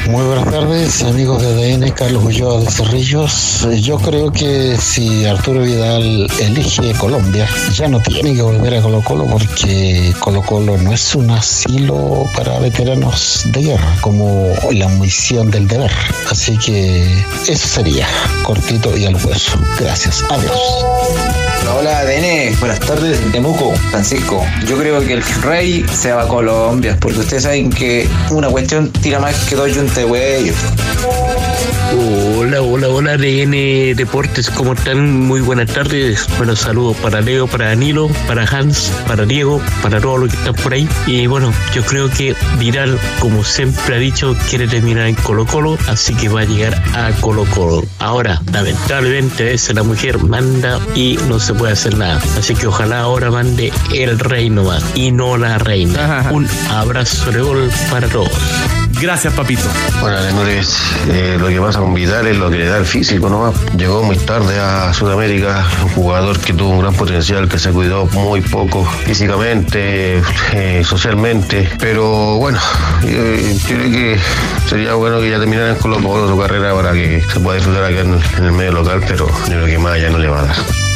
Muy buenas tardes, amigos de ADN, Carlos Ulloa de Cerrillos. Eh, Yo creo que si Arturo Vidal elige Colombia, ya no tiene que volver a Colo Colo porque Colo Colo no es un asilo para veteranos de guerra, como la misión del deber. Así que eso sería, cortito y al hueso. Gracias, adiós. Hola, ADN, buenas tardes, Temuco, Francisco. Yo creo que el rey se va a Colombia, porque ustedes saben que una cuestión tira más que dos yuntas de. Hola, hola, hola ADN Deportes, ¿cómo están? Muy buenas tardes. Bueno, saludos para Leo, para Danilo, para Hans, para Diego, para todos los que están por ahí. Y bueno, yo creo que Viral, como siempre ha dicho, quiere terminar en Colo Colo, así que va a llegar a Colo Colo. Ahora, lamentablemente, veces la mujer manda y no se puede hacer nada. Así que ojalá ahora mande el rey nomás y no la reina. Un abrazo de gol para todos. Gracias, papito. Bueno, señores, eh, lo que pasa con Vidal es lo que le da el físico nomás. Llegó muy tarde a Sudamérica, un jugador que tuvo un gran potencial, que se cuidó muy poco físicamente, eh, socialmente. Pero bueno, yo, yo creo que sería bueno que ya terminara en Colo Colo su carrera para que se pueda disfrutar acá en, en el medio local, pero yo creo que más allá no le va a dar.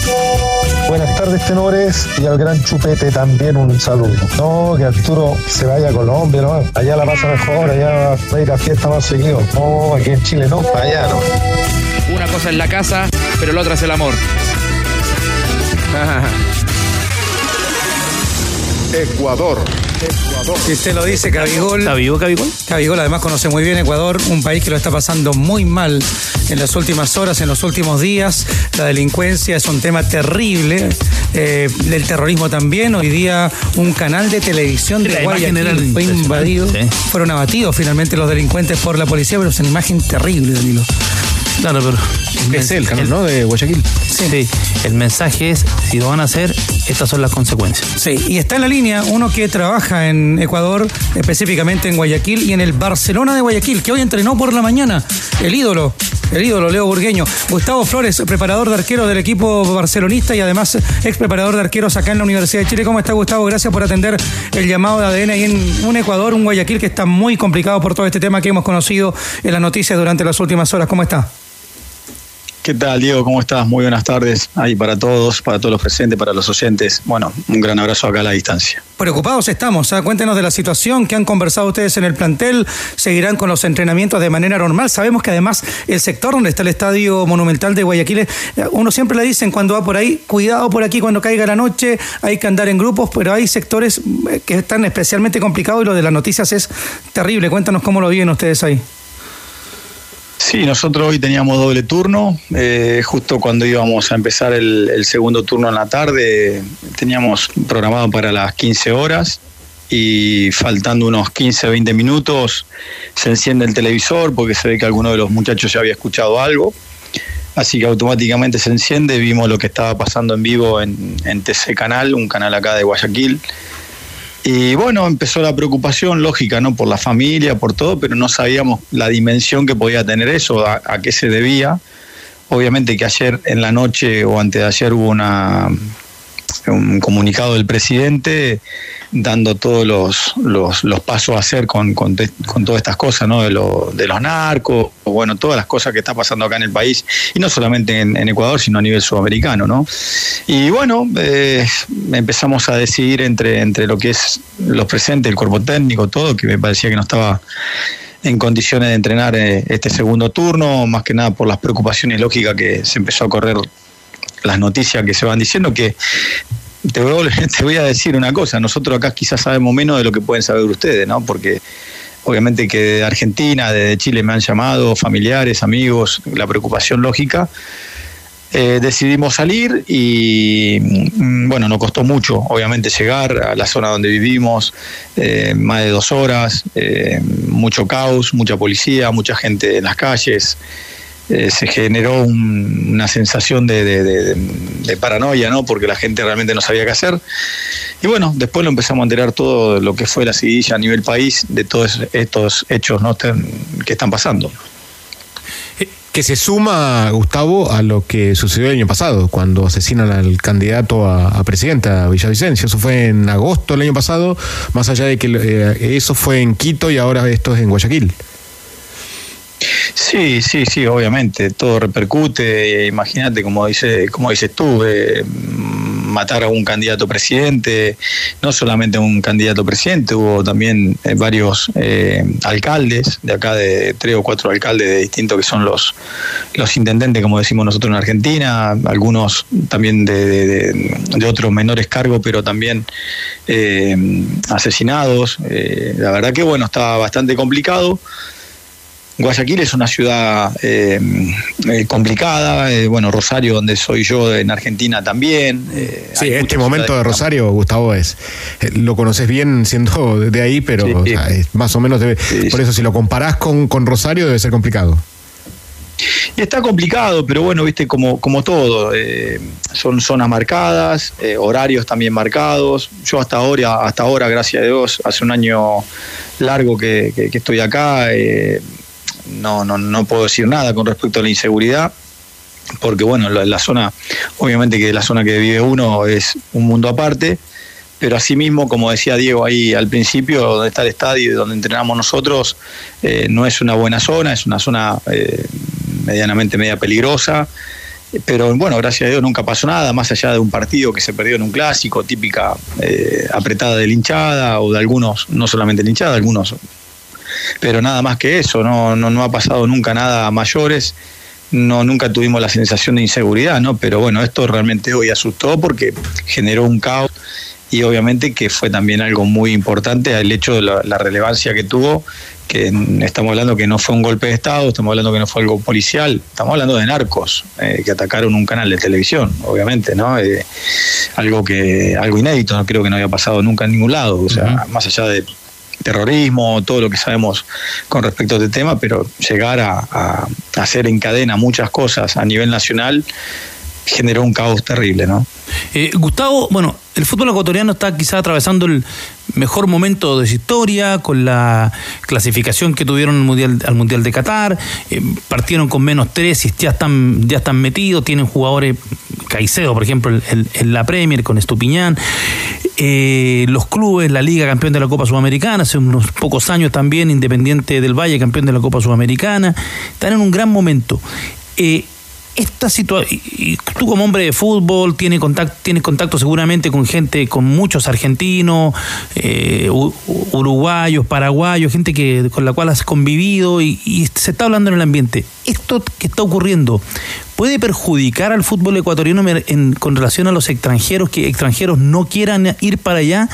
Buenas tardes, tenores, y al gran Chupete también un saludo. No, que Arturo se vaya a Colombia, ¿no? Allá la pasa mejor, allá va a ir a fiesta más seguido. No, aquí en Chile no, allá no. Una cosa es la casa, pero la otra es el amor. Ecuador. Si usted lo dice, Cabigol. ¿Está vivo Cabigol? Cabigol además conoce muy bien Ecuador, un país que lo está pasando muy mal en las últimas horas, en los últimos días. La delincuencia es un tema terrible, eh, el terrorismo también. Hoy día un canal de televisión de Guayaquil fue invadido. sí. Fueron abatidos finalmente los delincuentes por la policía, pero es una imagen terrible, Danilo. Claro, pero. Es el canal, ¿no? De Guayaquil. Sí. el mensaje es: si lo van a hacer, estas son las consecuencias. Sí, y está en la línea uno que trabaja en Ecuador, específicamente en Guayaquil y en el Barcelona de Guayaquil, que hoy entrenó por la mañana, el ídolo el ídolo Leo Burgueño. Gustavo Flores, preparador de arqueros del equipo barcelonista y además ex preparador de arqueros acá en la Universidad de Chile. ¿Cómo está Gustavo? Gracias por atender el llamado de ADN ahí en un Ecuador, un Guayaquil que está muy complicado por todo este tema que hemos conocido en las noticias durante las últimas horas. ¿Cómo está? ¿Qué tal, Diego? ¿Cómo estás? Muy buenas tardes ahí para todos, para todos los presentes, para los oyentes. Bueno, un gran abrazo acá a la distancia. Preocupados estamos. ¿ah? Cuéntenos de la situación que han conversado ustedes en el plantel. ¿Seguirán con los entrenamientos de manera normal? Sabemos que además el sector donde está el Estadio Monumental de Guayaquil, eh, uno siempre le dicen cuando va por ahí, cuidado por aquí cuando caiga la noche, hay que andar en grupos, pero hay sectores eh, que están especialmente complicados y lo de las noticias es terrible. Cuéntanos cómo lo viven ustedes ahí. Sí, nosotros hoy teníamos doble turno. Eh, justo cuando íbamos a empezar el, segundo turno en la tarde, teníamos programado para las 15 horas y faltando unos 15, 20 minutos se enciende el televisor porque se ve que alguno de los muchachos ya había escuchado algo. Así que automáticamente se enciende, vimos lo que estaba pasando en vivo en, en TC Canal, un canal acá de Guayaquil. Y bueno, empezó la preocupación lógica, ¿no? Por la familia, por todo, pero no sabíamos la dimensión que podía tener eso, a, qué se debía. Obviamente que ayer en la noche o antes de ayer hubo una, un comunicado del presidente dando todos los, los, pasos a hacer con, con, con, todas estas cosas, ¿no? De, lo, de los narcos, bueno, todas las cosas que está pasando acá en el país, y no solamente en, en Ecuador, sino a nivel sudamericano, ¿no? Y bueno, eh, empezamos a decidir entre, entre lo que es los presentes, el cuerpo técnico, todo, que me parecía que no estaba en condiciones de entrenar eh, este segundo turno, más que nada por las preocupaciones lógicas que se empezó a correr las noticias que se van diciendo que te voy, te voy, a decir una cosa, nosotros acá quizás sabemos menos de lo que pueden saber ustedes, ¿no? Porque obviamente que de Argentina, de Chile me han llamado familiares, amigos, la preocupación lógica. Eh, decidimos salir y bueno, nos costó mucho, obviamente, llegar a la zona donde vivimos, eh, más de dos horas, eh, mucho caos, mucha policía, mucha gente en las calles. Eh, se generó un, una sensación de, paranoia, ¿no? Porque la gente realmente no sabía qué hacer. Y bueno, después lo empezamos a enterar todo lo que fue la seguidilla a nivel país de todos estos hechos ¿no? que están pasando. Que se suma, Gustavo, a lo que sucedió el año pasado, cuando asesinan al candidato a, a presidenta, Villavicencio. Eso fue en agosto del año pasado, más allá de que eh, eso fue en Quito y ahora esto es en Guayaquil. Sí, sí, sí, obviamente, todo repercute. Imagínate, como dice, como dices tú, eh, matar a un candidato presidente, no solamente a un candidato presidente, hubo también eh, varios eh, alcaldes, de acá de tres o cuatro alcaldes de distintos que son los, los intendentes, como decimos nosotros en Argentina, algunos también de, de, de otros menores cargos, pero también eh, asesinados. la verdad que bueno, está bastante complicado. Guayaquil es una ciudad eh, eh, complicada, eh, bueno, Rosario, donde soy yo en Argentina también. sí, este momento de Rosario, Gustavo, es lo conoces bien siendo de ahí, pero sí, o sea, más o menos debe, sí, por eso si lo comparás con, con Rosario debe ser complicado. Y está complicado, pero bueno, viste, como, como todo, eh, son zonas marcadas, eh, horarios también marcados. Yo hasta ahora, hasta ahora, gracias a Dios, hace un año largo que, que, que estoy acá, eh, no, no, no puedo decir nada con respecto a la inseguridad, porque bueno, la, la, zona, obviamente que la zona que vive uno es un mundo aparte, pero asimismo, como decía Diego ahí al principio, donde está el estadio y donde entrenamos nosotros, eh, no es una buena zona, es una zona eh, medianamente media peligrosa. Pero bueno, gracias a Dios nunca pasó nada, más allá de un partido que se perdió en un clásico, típica eh, apretada de linchada o de algunos, no solamente linchada, algunos pero nada más que eso, no, no, no ha pasado nunca nada a mayores, no, nunca tuvimos la sensación de inseguridad, ¿no? Pero bueno, esto realmente hoy asustó porque generó un caos y obviamente que fue también algo muy importante el hecho de la, la, relevancia que tuvo, que estamos hablando que no fue un golpe de Estado, estamos hablando que no fue algo policial, estamos hablando de narcos eh, que atacaron un canal de televisión, obviamente, ¿no? Eh, algo que algo inédito, no creo que no había pasado nunca en ningún lado, o sea, uh -huh. más allá de terrorismo, todo lo que sabemos con respecto a este tema, pero llegar a, hacer en cadena muchas cosas a nivel nacional generó un caos terrible, ¿no? Eh, Gustavo, bueno, el fútbol ecuatoriano está quizá atravesando el mejor momento de su historia, con la clasificación que tuvieron al Mundial, al mundial de Qatar, eh, partieron con menos tres y ya están, ya están metidos, tienen jugadores, Caicedo, por ejemplo, en, en la Premier, con Estupiñán, eh, los clubes, la Liga campeón de la Copa Sudamericana, hace unos pocos años también, Independiente del Valle campeón de la Copa Sudamericana, están en un gran momento. Eh, esta situación, tú como hombre de fútbol tienes contacto, tienes contacto seguramente con gente, con muchos argentinos, eh, uruguayos, paraguayos, gente que con la cual has convivido y, y se está hablando en el ambiente. Esto que está ocurriendo puede perjudicar al fútbol ecuatoriano con relación a los extranjeros que extranjeros no quieran ir para allá.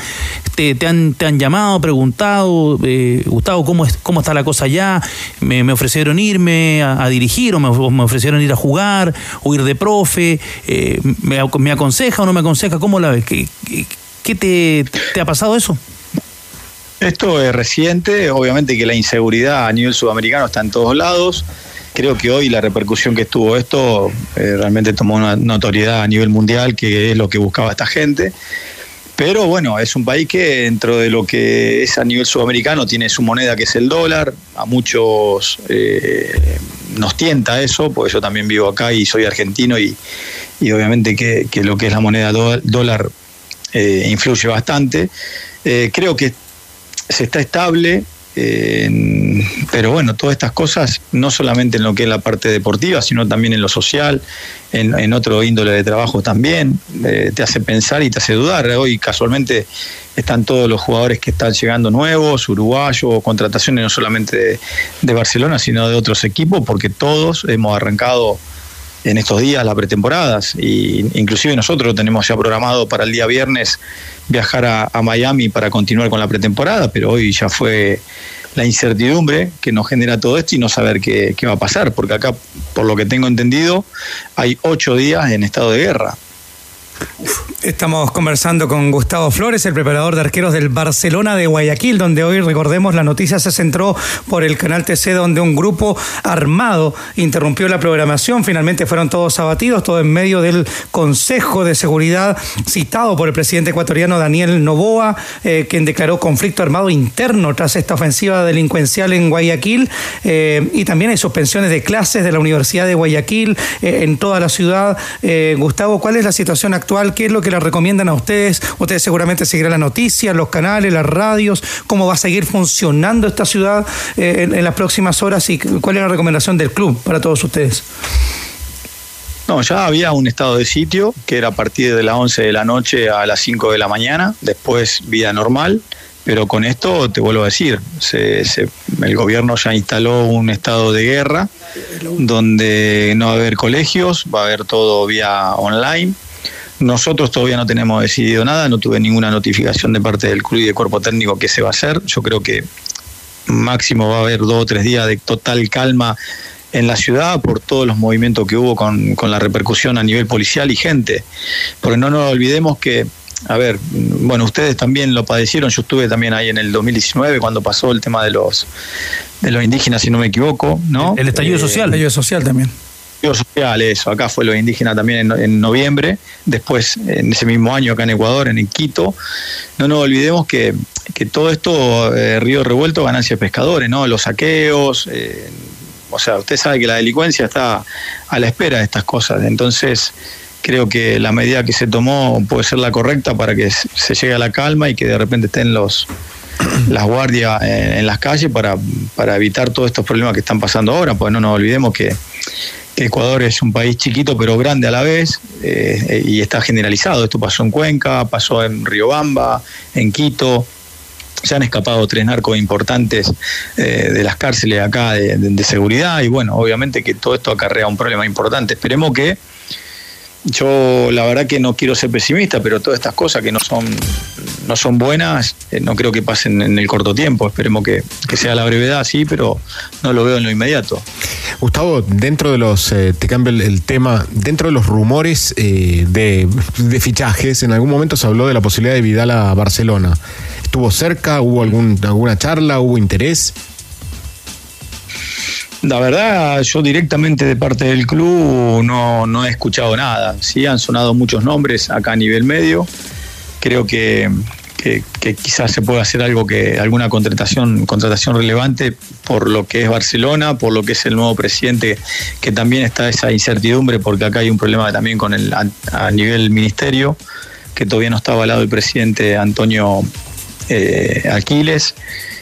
Te, te han, te han llamado, preguntado, eh, Gustavo, ¿cómo, es, ¿cómo está la cosa allá? Me, ofrecieron irme a, dirigir o me, ofrecieron ir a jugar o ir de profe. eh, me, ¿Me aconseja o no me aconseja? ¿Cómo la ves? ¿Qué, qué- qué te, te ha pasado eso? Esto es reciente, obviamente que la inseguridad a nivel sudamericano está en todos lados. Creo que hoy la repercusión que tuvo esto eh, realmente tomó una notoriedad a nivel mundial, que es lo que buscaba esta gente. Pero bueno, es un país que dentro de lo que es a nivel sudamericano tiene su moneda que es el dólar. A muchos eh, nos tienta eso, porque yo también vivo acá y soy argentino y, y obviamente que, lo que es la moneda dólar eh, influye bastante. Creo que se está estable, eh, pero bueno, todas estas cosas, no solamente en lo que es la parte deportiva, sino también en lo social, en, otro índole de trabajo también, eh, te hace pensar y te hace dudar. Hoy casualmente están todos los jugadores que están llegando nuevos, uruguayos, contrataciones no solamente de Barcelona, sino de otros equipos, porque todos hemos arrancado en estos días las pretemporadas y inclusive nosotros tenemos ya programado para el día viernes viajar a, a Miami para continuar con la pretemporada, pero hoy ya fue la incertidumbre que nos genera todo esto y no saber qué, qué va a pasar, porque acá, por lo que tengo entendido, hay ocho días en estado de guerra. Estamos conversando con Gustavo Flores, el preparador de arqueros del Barcelona de Guayaquil, donde hoy, recordemos, la noticia se centró por el canal TC, donde un grupo armado interrumpió la programación. Finalmente fueron todos abatidos, todo en medio del Consejo de Seguridad citado por el presidente ecuatoriano Daniel Novoa, eh, quien declaró conflicto armado interno tras esta ofensiva delincuencial en Guayaquil. Eh, y también hay suspensiones de clases de la Universidad de Guayaquil eh, en toda la ciudad. Gustavo, ¿cuál es la situación actual? ¿Qué es lo que le recomiendan a ustedes? Ustedes seguramente seguirán la noticia, los canales, las radios, cómo va a seguir funcionando esta ciudad eh, en, en las próximas horas y cuál es la recomendación del club para todos ustedes. No, ya había un estado de sitio que era a partir de las 11 de la noche a las 5 de la mañana, después vida normal, pero con esto te vuelvo a decir, se- se- el gobierno ya instaló un estado de guerra donde no va a haber colegios, va a haber todo vía online. Nosotros todavía no tenemos decidido nada, no tuve ninguna notificación de parte del club y de cuerpo técnico que se va a hacer. Yo creo que máximo va a haber dos o tres días de total calma en la ciudad por todos los movimientos que hubo con, con la repercusión a nivel policial y gente. Porque no nos olvidemos que, a ver, bueno, ustedes también lo padecieron, yo estuve también ahí en el 2019 cuando pasó el tema de los de los indígenas, si no me equivoco, ¿no? El estallido Eh, social. El estallido social también. Social, eso. Acá fue los indígenas también en, en noviembre, después en ese mismo año acá en Ecuador, en Quito. No nos olvidemos que, que todo esto, eh, río revuelto, ganancia de pescadores, ¿no? Los saqueos, eh, o sea, usted sabe que la delincuencia está a la espera de estas cosas. Entonces, creo que la medida que se tomó puede ser la correcta para que se llegue a la calma y que de repente estén los las guardias en, en las calles para, para evitar todos estos problemas que están pasando ahora, porque no nos olvidemos que Ecuador es un país chiquito pero grande a la vez eh, eh, y está generalizado. Esto pasó en Cuenca, pasó en Riobamba, en Quito. Se han escapado tres narcos importantes eh, de las cárceles acá de, de- de seguridad y bueno, obviamente que todo esto acarrea un problema importante. Esperemos que yo la verdad que no quiero ser pesimista, pero todas estas cosas que no son, no son buenas, eh, no creo que pasen en el corto tiempo. Esperemos que, sea la brevedad, sí, pero no lo veo en lo inmediato. Gustavo, dentro de los, eh, te cambio el, el tema, dentro de los rumores eh, de, de fichajes, en algún momento se habló de la posibilidad de Vidal a Barcelona. ¿Estuvo cerca? ¿Hubo algún, alguna charla? ¿Hubo interés? La verdad, yo directamente de parte del club no, no he escuchado nada. Sí, han sonado muchos nombres acá a nivel medio, creo que, que, quizás se pueda hacer algo que alguna contratación contratación relevante por lo que es Barcelona, por lo que es el nuevo presidente, que también está esa incertidumbre porque acá hay un problema también con el a, a nivel ministerio, que todavía no está avalado el presidente Antonio eh, Aquiles.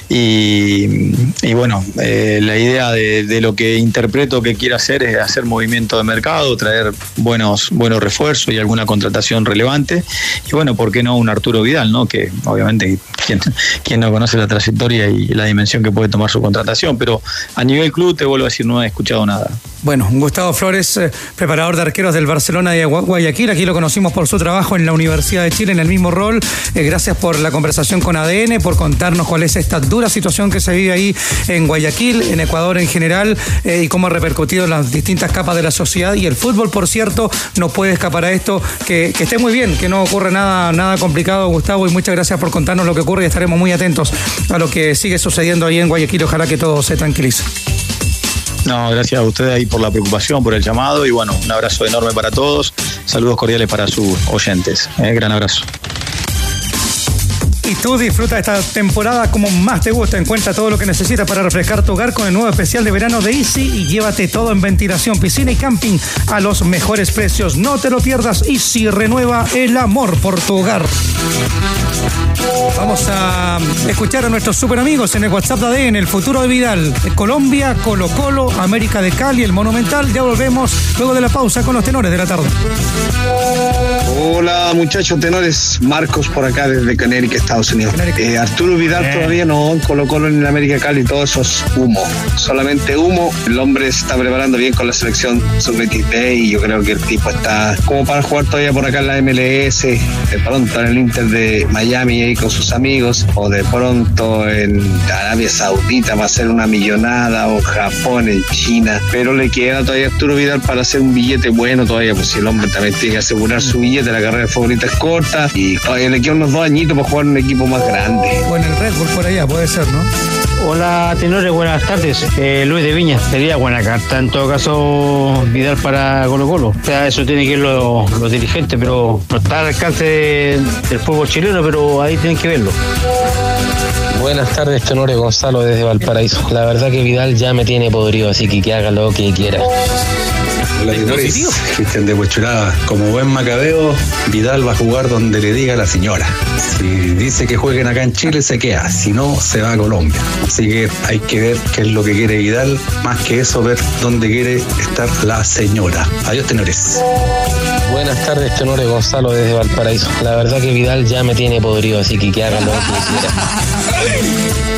Y, bueno, eh, la idea de, lo que interpreto que quiere hacer es hacer movimiento de mercado, traer buenos, buenos refuerzos y alguna contratación relevante. Y bueno, ¿por qué no un Arturo Vidal, no? Que obviamente quien, quien no conoce la trayectoria y la dimensión que puede tomar su contratación, pero a nivel club te vuelvo a decir, no he escuchado nada. Bueno, Gustavo Flores, eh, preparador de arqueros del Barcelona de Gua- Guayaquil, aquí lo conocimos por su trabajo en la Universidad de Chile en el mismo rol. Eh, gracias por la conversación con ADN, por contarnos cuál es esta dura situación que se vive ahí en Guayaquil, en Ecuador en general, eh, y cómo ha repercutido en las distintas capas de la sociedad. Y el fútbol, por cierto, no puede escapar a esto. Que, esté muy bien, que no ocurre nada, nada complicado, Gustavo, y muchas gracias por contarnos lo que ocurre y estaremos muy atentos a lo que sigue sucediendo ahí en Guayaquil. Ojalá que todo se tranquilice. No, gracias a ustedes ahí por la preocupación, por el llamado y bueno, un abrazo enorme para todos. Saludos cordiales para sus oyentes. Eh, gran abrazo. Y tú disfruta esta temporada como más te gusta. Encuentra todo lo que necesitas para refrescar tu hogar con el nuevo especial de verano de Easy y llévate todo en ventilación, piscina y camping a los mejores precios. No te lo pierdas. Easy renueva el amor por tu hogar. Vamos a escuchar a nuestros super amigos en el WhatsApp de ADN, el futuro de Vidal, Colombia, Colo Colo, América de Cali, el Monumental. Ya volvemos luego de la pausa con los tenores de la tarde. Hola muchachos tenores, Marcos por acá desde Connecticut, Estados Unidos. Eh, Arturo Vidal todavía no, Colo Colo en el América Cali, todo eso es humo, solamente humo. El hombre se está preparando bien con la selección sub-23 y yo creo que el tipo está como para jugar todavía por acá en la MLS, de pronto en el Inter de Miami ahí con sus amigos, o de pronto en Arabia Saudita va a ser una millonada, o Japón, en China, pero le queda todavía Arturo Vidal para hacer un billete bueno todavía, pues si el hombre también tiene que asegurar su billete, la carrera favorita es corta y todavía le quedan unos dos añitos para jugar en un equipo más grande. Bueno, el Red Bull por allá puede ser, ¿no? Hola, tenores, buenas tardes. Eh, Luis de Viña, sería buena carta. En todo caso, Vidal para Colo Colo. O sea, eso tiene que ir los los dirigentes, pero no está al alcance de- del fútbol chileno, pero ahí tienen que verlo. Buenas tardes, tenores Gonzalo desde Valparaíso. La verdad que Vidal ya me tiene podrido, así que que haga lo que quiera. Hola, tenores. Cristian de Huechuraba. Como buen macabeo, Vidal va a jugar donde le diga la señora. Si dice que jueguen acá en Chile, se queda. Si no, se va a Colombia. Así que hay que ver qué es lo que quiere Vidal. Más que eso, ver dónde quiere estar la señora. Adiós, tenores. Buenas tardes, tenores Gonzalo desde Valparaíso. La verdad que Vidal ya me tiene podrido, así que que haga lo que quiera.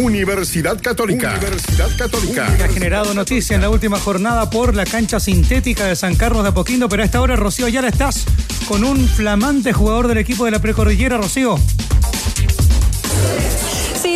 Universidad Católica. Universidad Católica. ha generado noticia en la última jornada por la cancha sintética de San Carlos de Apoquindo, pero a esta hora, Rocío, ya estás con un flamante jugador del equipo de la precordillera, Rocío.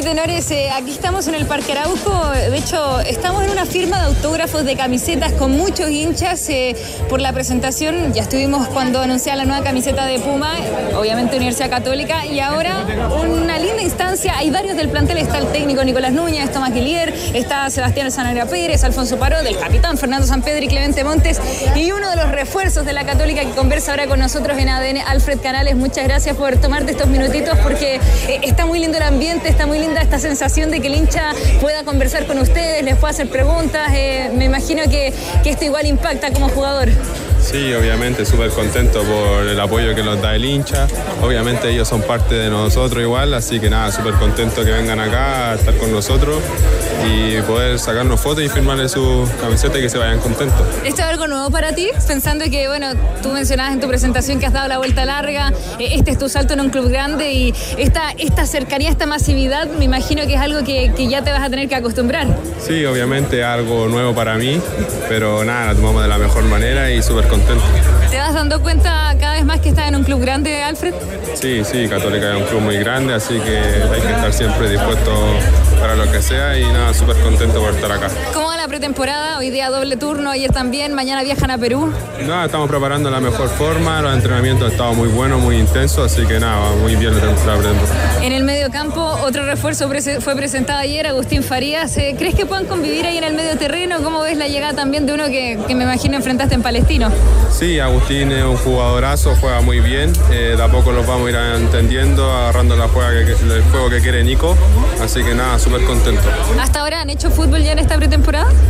Tenores, eh, aquí estamos en el Parque Arauco. De hecho, estamos en una firma de autógrafos de camisetas con muchos hinchas eh, por la presentación. Ya estuvimos cuando anunciaba la nueva camiseta de Puma, obviamente Universidad Católica, y ahora una linda instancia. Hay varios del plantel. Está el técnico Nicolás Núñez, Tomás Guilier, está Sebastián Sanabria Pérez, Alfonso Paró, del capitán Fernando Sanpedro y Clemente Montes, y uno de los refuerzos de la Católica que conversa ahora con nosotros en ADN, Alfred Canales. Muchas gracias por tomarte estos minutitos porque eh, está muy lindo el ambiente, está muy esta sensación de que el hincha pueda conversar con ustedes, les pueda hacer preguntas. eh, me imagino que, que esto igual impacta como jugador. Sí, obviamente súper contento por el apoyo que nos da el hincha. Obviamente ellos son parte de nosotros igual, así que nada, súper contento que vengan acá a estar con nosotros y poder sacarnos fotos y firmarle su camiseta y que se vayan contentos. ¿Esto es algo nuevo para ti? Pensando que, bueno, tú mencionabas en tu presentación que has dado la vuelta larga, eh, este es tu salto en un club grande y esta, esta cercanía, esta masividad, me imagino que es algo que, que ya te vas a tener que acostumbrar. Sí, obviamente algo nuevo para mí, pero nada, la tomamos de la mejor manera y súper contento. ¿Te vas dando cuenta cada vez más que estás en un club grande, Alfred? Sí, sí, Católica es un club muy grande, así que hay que estar siempre dispuesto para lo que sea y nada, súper contento por estar acá. ¿Cómo la pretemporada, hoy día doble turno, ayer también, mañana viajan a Perú. No, estamos preparando la mejor forma, los entrenamientos han estado muy buenos, muy intensos, así que nada, muy bien la. En el medio campo, otro refuerzo fue presentado ayer, Agustín Farías. Eh, ¿Crees que puedan convivir ahí en el medio terreno? ¿Cómo ves la llegada también de uno que, que me imagino enfrentaste en Palestino? Sí, Agustín es un jugadorazo, juega muy bien, eh, de a poco los vamos a ir entendiendo, agarrando la juega que, el juego que quiere Nico, así que nada, súper contento. ¿Hasta ahora han hecho fútbol ya en esta pretemporada?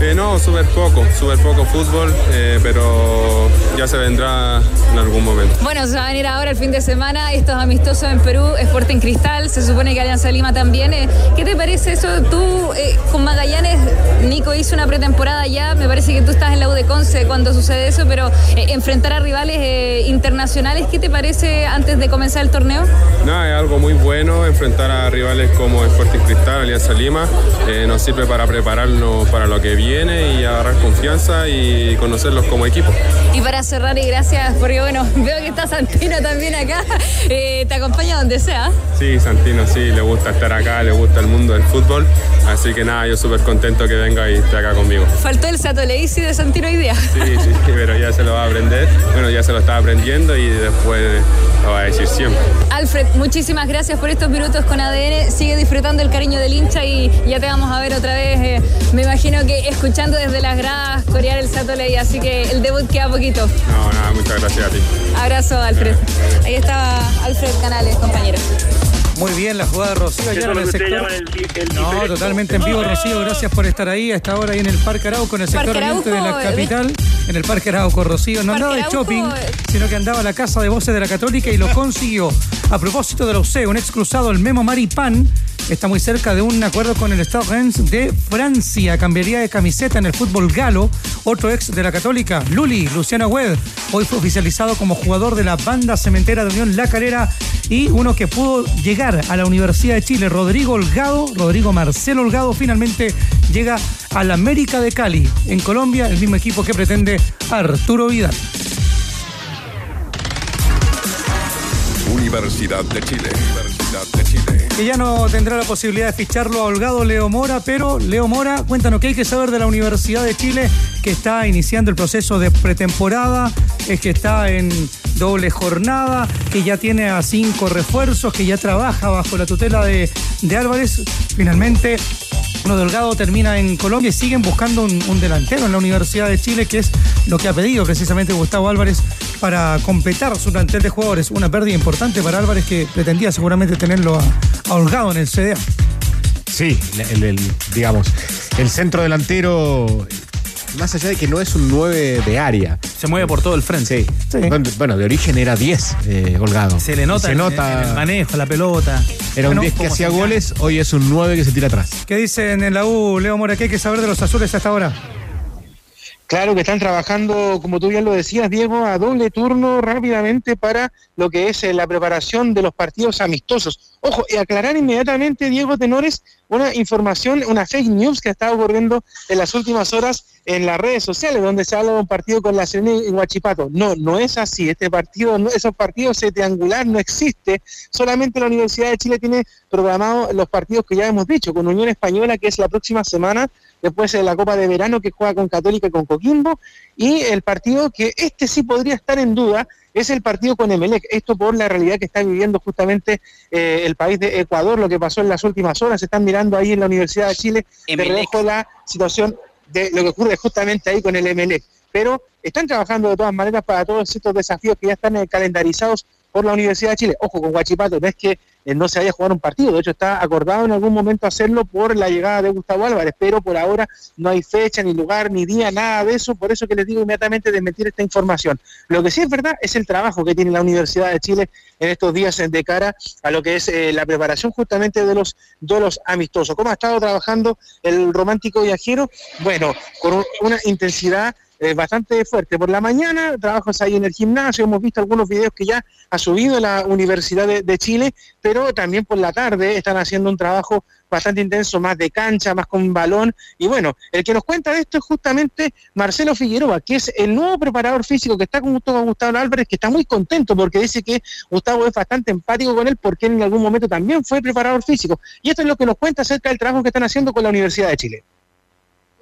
Eh, no, súper poco, súper poco fútbol, eh, pero ya se vendrá en algún momento. Bueno, se va a venir ahora el fin de semana, estos amistosos en Perú, Sporting Cristal, se supone que Alianza Lima también. Eh, ¿Qué te parece eso? Tú eh, con Magallanes, Nico hizo una pretemporada ya, me parece que tú estás en la U de Conce cuando sucede eso, pero enfrentar a rivales internacionales, ¿qué te parece antes de comenzar el torneo? No, es algo muy bueno enfrentar a rivales como Sporting Cristal, Alianza Lima, nos sirve para prepararnos para lo que viene y agarrar confianza y conocerlos como equipo. Y para cerrar, y gracias, porque bueno, veo que está Santino también acá, eh, te acompaña donde sea. Sí, Santino sí, le gusta estar acá, le gusta el mundo del fútbol, así que nada, yo súper contento que venga y esté acá conmigo. Faltó el Sato Leisi de Santino hoy día. Sí, sí, pero ya se lo va a aprender, bueno, ya se lo está aprendiendo y después lo va a decir siempre. Alfred, muchísimas gracias por estos minutos con ADN. Sigue disfrutando el cariño del hincha y ya te vamos a ver otra vez. eh, me imagino que escuchando desde las gradas corear el Sato Ley, así que el debut queda poquito. No, nada, muchas gracias a ti. Abrazo, Alfred. Ahí estaba Alfred Canales, compañero. Muy bien la jugada de Rocío allá en el sector. No, totalmente en vivo, Rocío. Gracias por estar ahí a esta hora ahí en el Parque Arauco, en el sector de la capital. En el Parque Arauco, Rocío. No andaba de shopping, eh. sino que andaba a la casa de voces de la Católica y lo consiguió. A propósito de la UCE, un ex cruzado, el Memo Maripán, está muy cerca de un acuerdo con el Stade Reims de Francia. Cambiaría de camiseta en el fútbol galo. Otro ex de la Católica, Luli, Luciano Wed, hoy fue oficializado como jugador de la banda cementera de Unión La Calera y uno que pudo llegar a la Universidad de Chile, Rodrigo Holgado, Rodrigo Marcelo Holgado, finalmente llega al América de Cali, en Colombia, el mismo equipo que pretende Arturo Vidal. Universidad de Chile. Universidad de Chile. que ya no tendrá la posibilidad de ficharlo a Holgado Leo Mora, pero Leo Mora, cuéntanos qué hay que saber de la Universidad de Chile, que está iniciando el proceso de pretemporada, es que está en doble jornada, que ya tiene a cinco refuerzos, que ya trabaja bajo la tutela de, Álvarez. Finalmente, uno de Holgado termina en Colombia y siguen buscando un, delantero en la Universidad de Chile, que es lo que ha pedido precisamente Gustavo Álvarez para completar su plantel de jugadores. Una pérdida importante para Álvarez que pretendía seguramente tenerlo a, Holgado en el CDA. Sí, el- digamos, el centro delantero, más allá de que no es un 9 de área. Se mueve por todo el frente. Sí. Bueno, bueno, de origen era 10, eh, Holgado. Se le nota, Se nota. en el manejo, la pelota. Era un Bueno, 10 que hacía goles, hoy es un 9 que se tira atrás. ¿Qué dicen en la U, Leo Mora? ¿Qué hay que saber de los azules hasta ahora? Claro que están trabajando, como tú bien lo decías, Diego, a doble turno rápidamente para lo que es eh, la preparación de los partidos amistosos. Ojo, y aclarar inmediatamente, Diego Tenores, una información, una fake news que está ocurriendo en las últimas horas en las redes sociales, donde se habla de un partido con la Serena y Huachipato. No, no es así. Este partido, no, esos partidos, ese triangular no existe. Solamente la Universidad de Chile tiene programado los partidos que ya hemos dicho, con Unión Española, que es la próxima semana, después de la Copa de Verano que juega con Católica y con Coquimbo, y el partido que este sí podría estar en duda es el partido con Emelec. Esto por la realidad que está viviendo justamente eh, el país de Ecuador, lo que pasó en las últimas horas. Se están mirando ahí en la Universidad de Chile de Emelec. reojo la situación de lo que ocurre justamente ahí con el Emelec. Pero están trabajando de todas maneras para todos estos desafíos que ya están eh, calendarizados por la Universidad de Chile. Ojo con Guachipato, no es que eh, no se vaya a jugar un partido, de hecho está acordado en algún momento hacerlo por la llegada de Gustavo Álvarez, pero por ahora no hay fecha, ni lugar, ni día, nada de eso, por eso que les digo inmediatamente desmentir esta información. Lo que sí es verdad es el trabajo que tiene la Universidad de Chile en estos días de cara a lo que es eh, la preparación justamente de los duelos amistosos. ¿Cómo ha estado trabajando el romántico viajero? Bueno, con un- una intensidad eh, bastante fuerte. Por la mañana, trabajos ahí en el gimnasio, hemos visto algunos videos que ya ha subido la Universidad de, Chile, pero también por la tarde están haciendo un trabajo bastante intenso, más de cancha, más con balón. Y bueno, el que nos cuenta de esto es justamente Marcelo Figueroa, que es el nuevo preparador físico que está con Gustavo Álvarez, que está muy contento porque dice que Gustavo es bastante empático con él porque en algún momento también fue preparador físico. Y esto es lo que nos cuenta acerca del trabajo que están haciendo con la Universidad de Chile.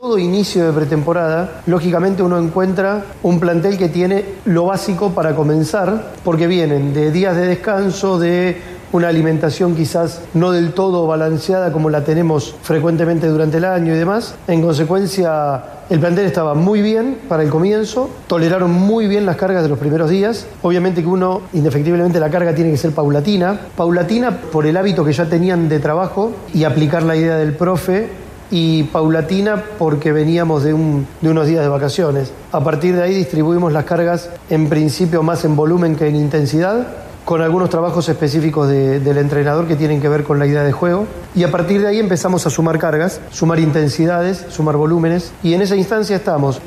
Todo inicio de pretemporada, lógicamente uno encuentra un plantel que tiene lo básico para comenzar, porque vienen de días de descanso, de una alimentación quizás no del todo balanceada como la tenemos frecuentemente durante el año y demás. En consecuencia, el plantel estaba muy bien para el comienzo, toleraron muy bien las cargas de los primeros días. Obviamente que uno, indefectiblemente, la carga tiene que ser paulatina. Paulatina por el hábito que ya tenían de trabajo y aplicar la idea del profe y paulatina porque veníamos de, un- de unos días de vacaciones. A partir de ahí distribuimos las cargas en principio más en volumen que en intensidad, con algunos trabajos específicos de- del entrenador que tienen que ver con la idea de juego. Y a partir de ahí empezamos a sumar cargas, sumar intensidades, sumar volúmenes. Y en esa instancia estamos.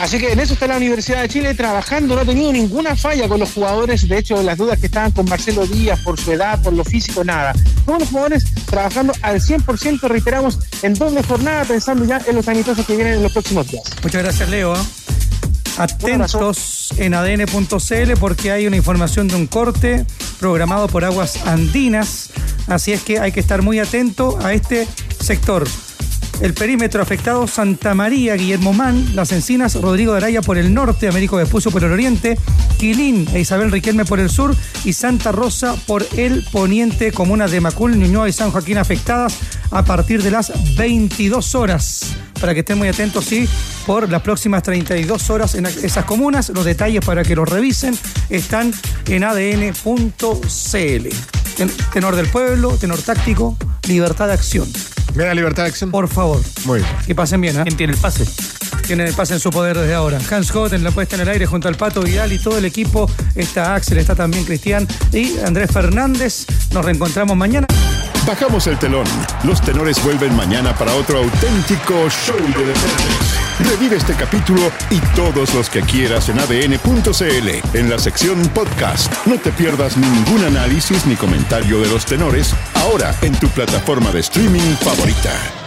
Así que en eso está la Universidad de Chile trabajando, no ha tenido ninguna falla con los jugadores, de hecho las dudas que estaban con Marcelo Díaz por su edad, por lo físico, nada. Todos los jugadores trabajando al 100%, reiteramos, en doble jornada, pensando ya en los amistosos que vienen en los próximos días. Muchas gracias, Leo. ¿eh? Atentos en adn.cl porque hay una información de un corte programado por Aguas Andinas. Así es que hay que estar muy atento a este sector. El perímetro afectado Santa María, Guillermo Man, Las Encinas, Rodrigo de Araya por el norte, Américo Vespucio por el oriente, Quilín e Isabel Riquelme por el sur y Santa Rosa por el poniente, comunas de Macul, Ñuñoa y San Joaquín afectadas a partir de las 22 horas. Para que estén muy atentos, sí, por las próximas 32 horas en esas comunas. Los detalles para que los revisen están en adn.cl. Ten- Tenor del pueblo, tenor táctico, libertad de acción. ¿Me da libertad de acción? Por favor. Muy bien. Que pasen bien, ¿eh? ¿Quién tiene el pase? Tienen el pase en su poder desde ahora. Hans Hoth en la puesta en el aire junto al Pato Vidal y todo el equipo. Está Axel, está también Cristian y Andrés Fernández. Nos reencontramos mañana. Bajamos el telón. Los tenores vuelven mañana para otro auténtico show de deportes. Revive este capítulo y todos los que quieras en adn.cl en la sección podcast. No te pierdas ningún análisis ni comentario de los tenores ahora en tu plataforma de streaming favorita.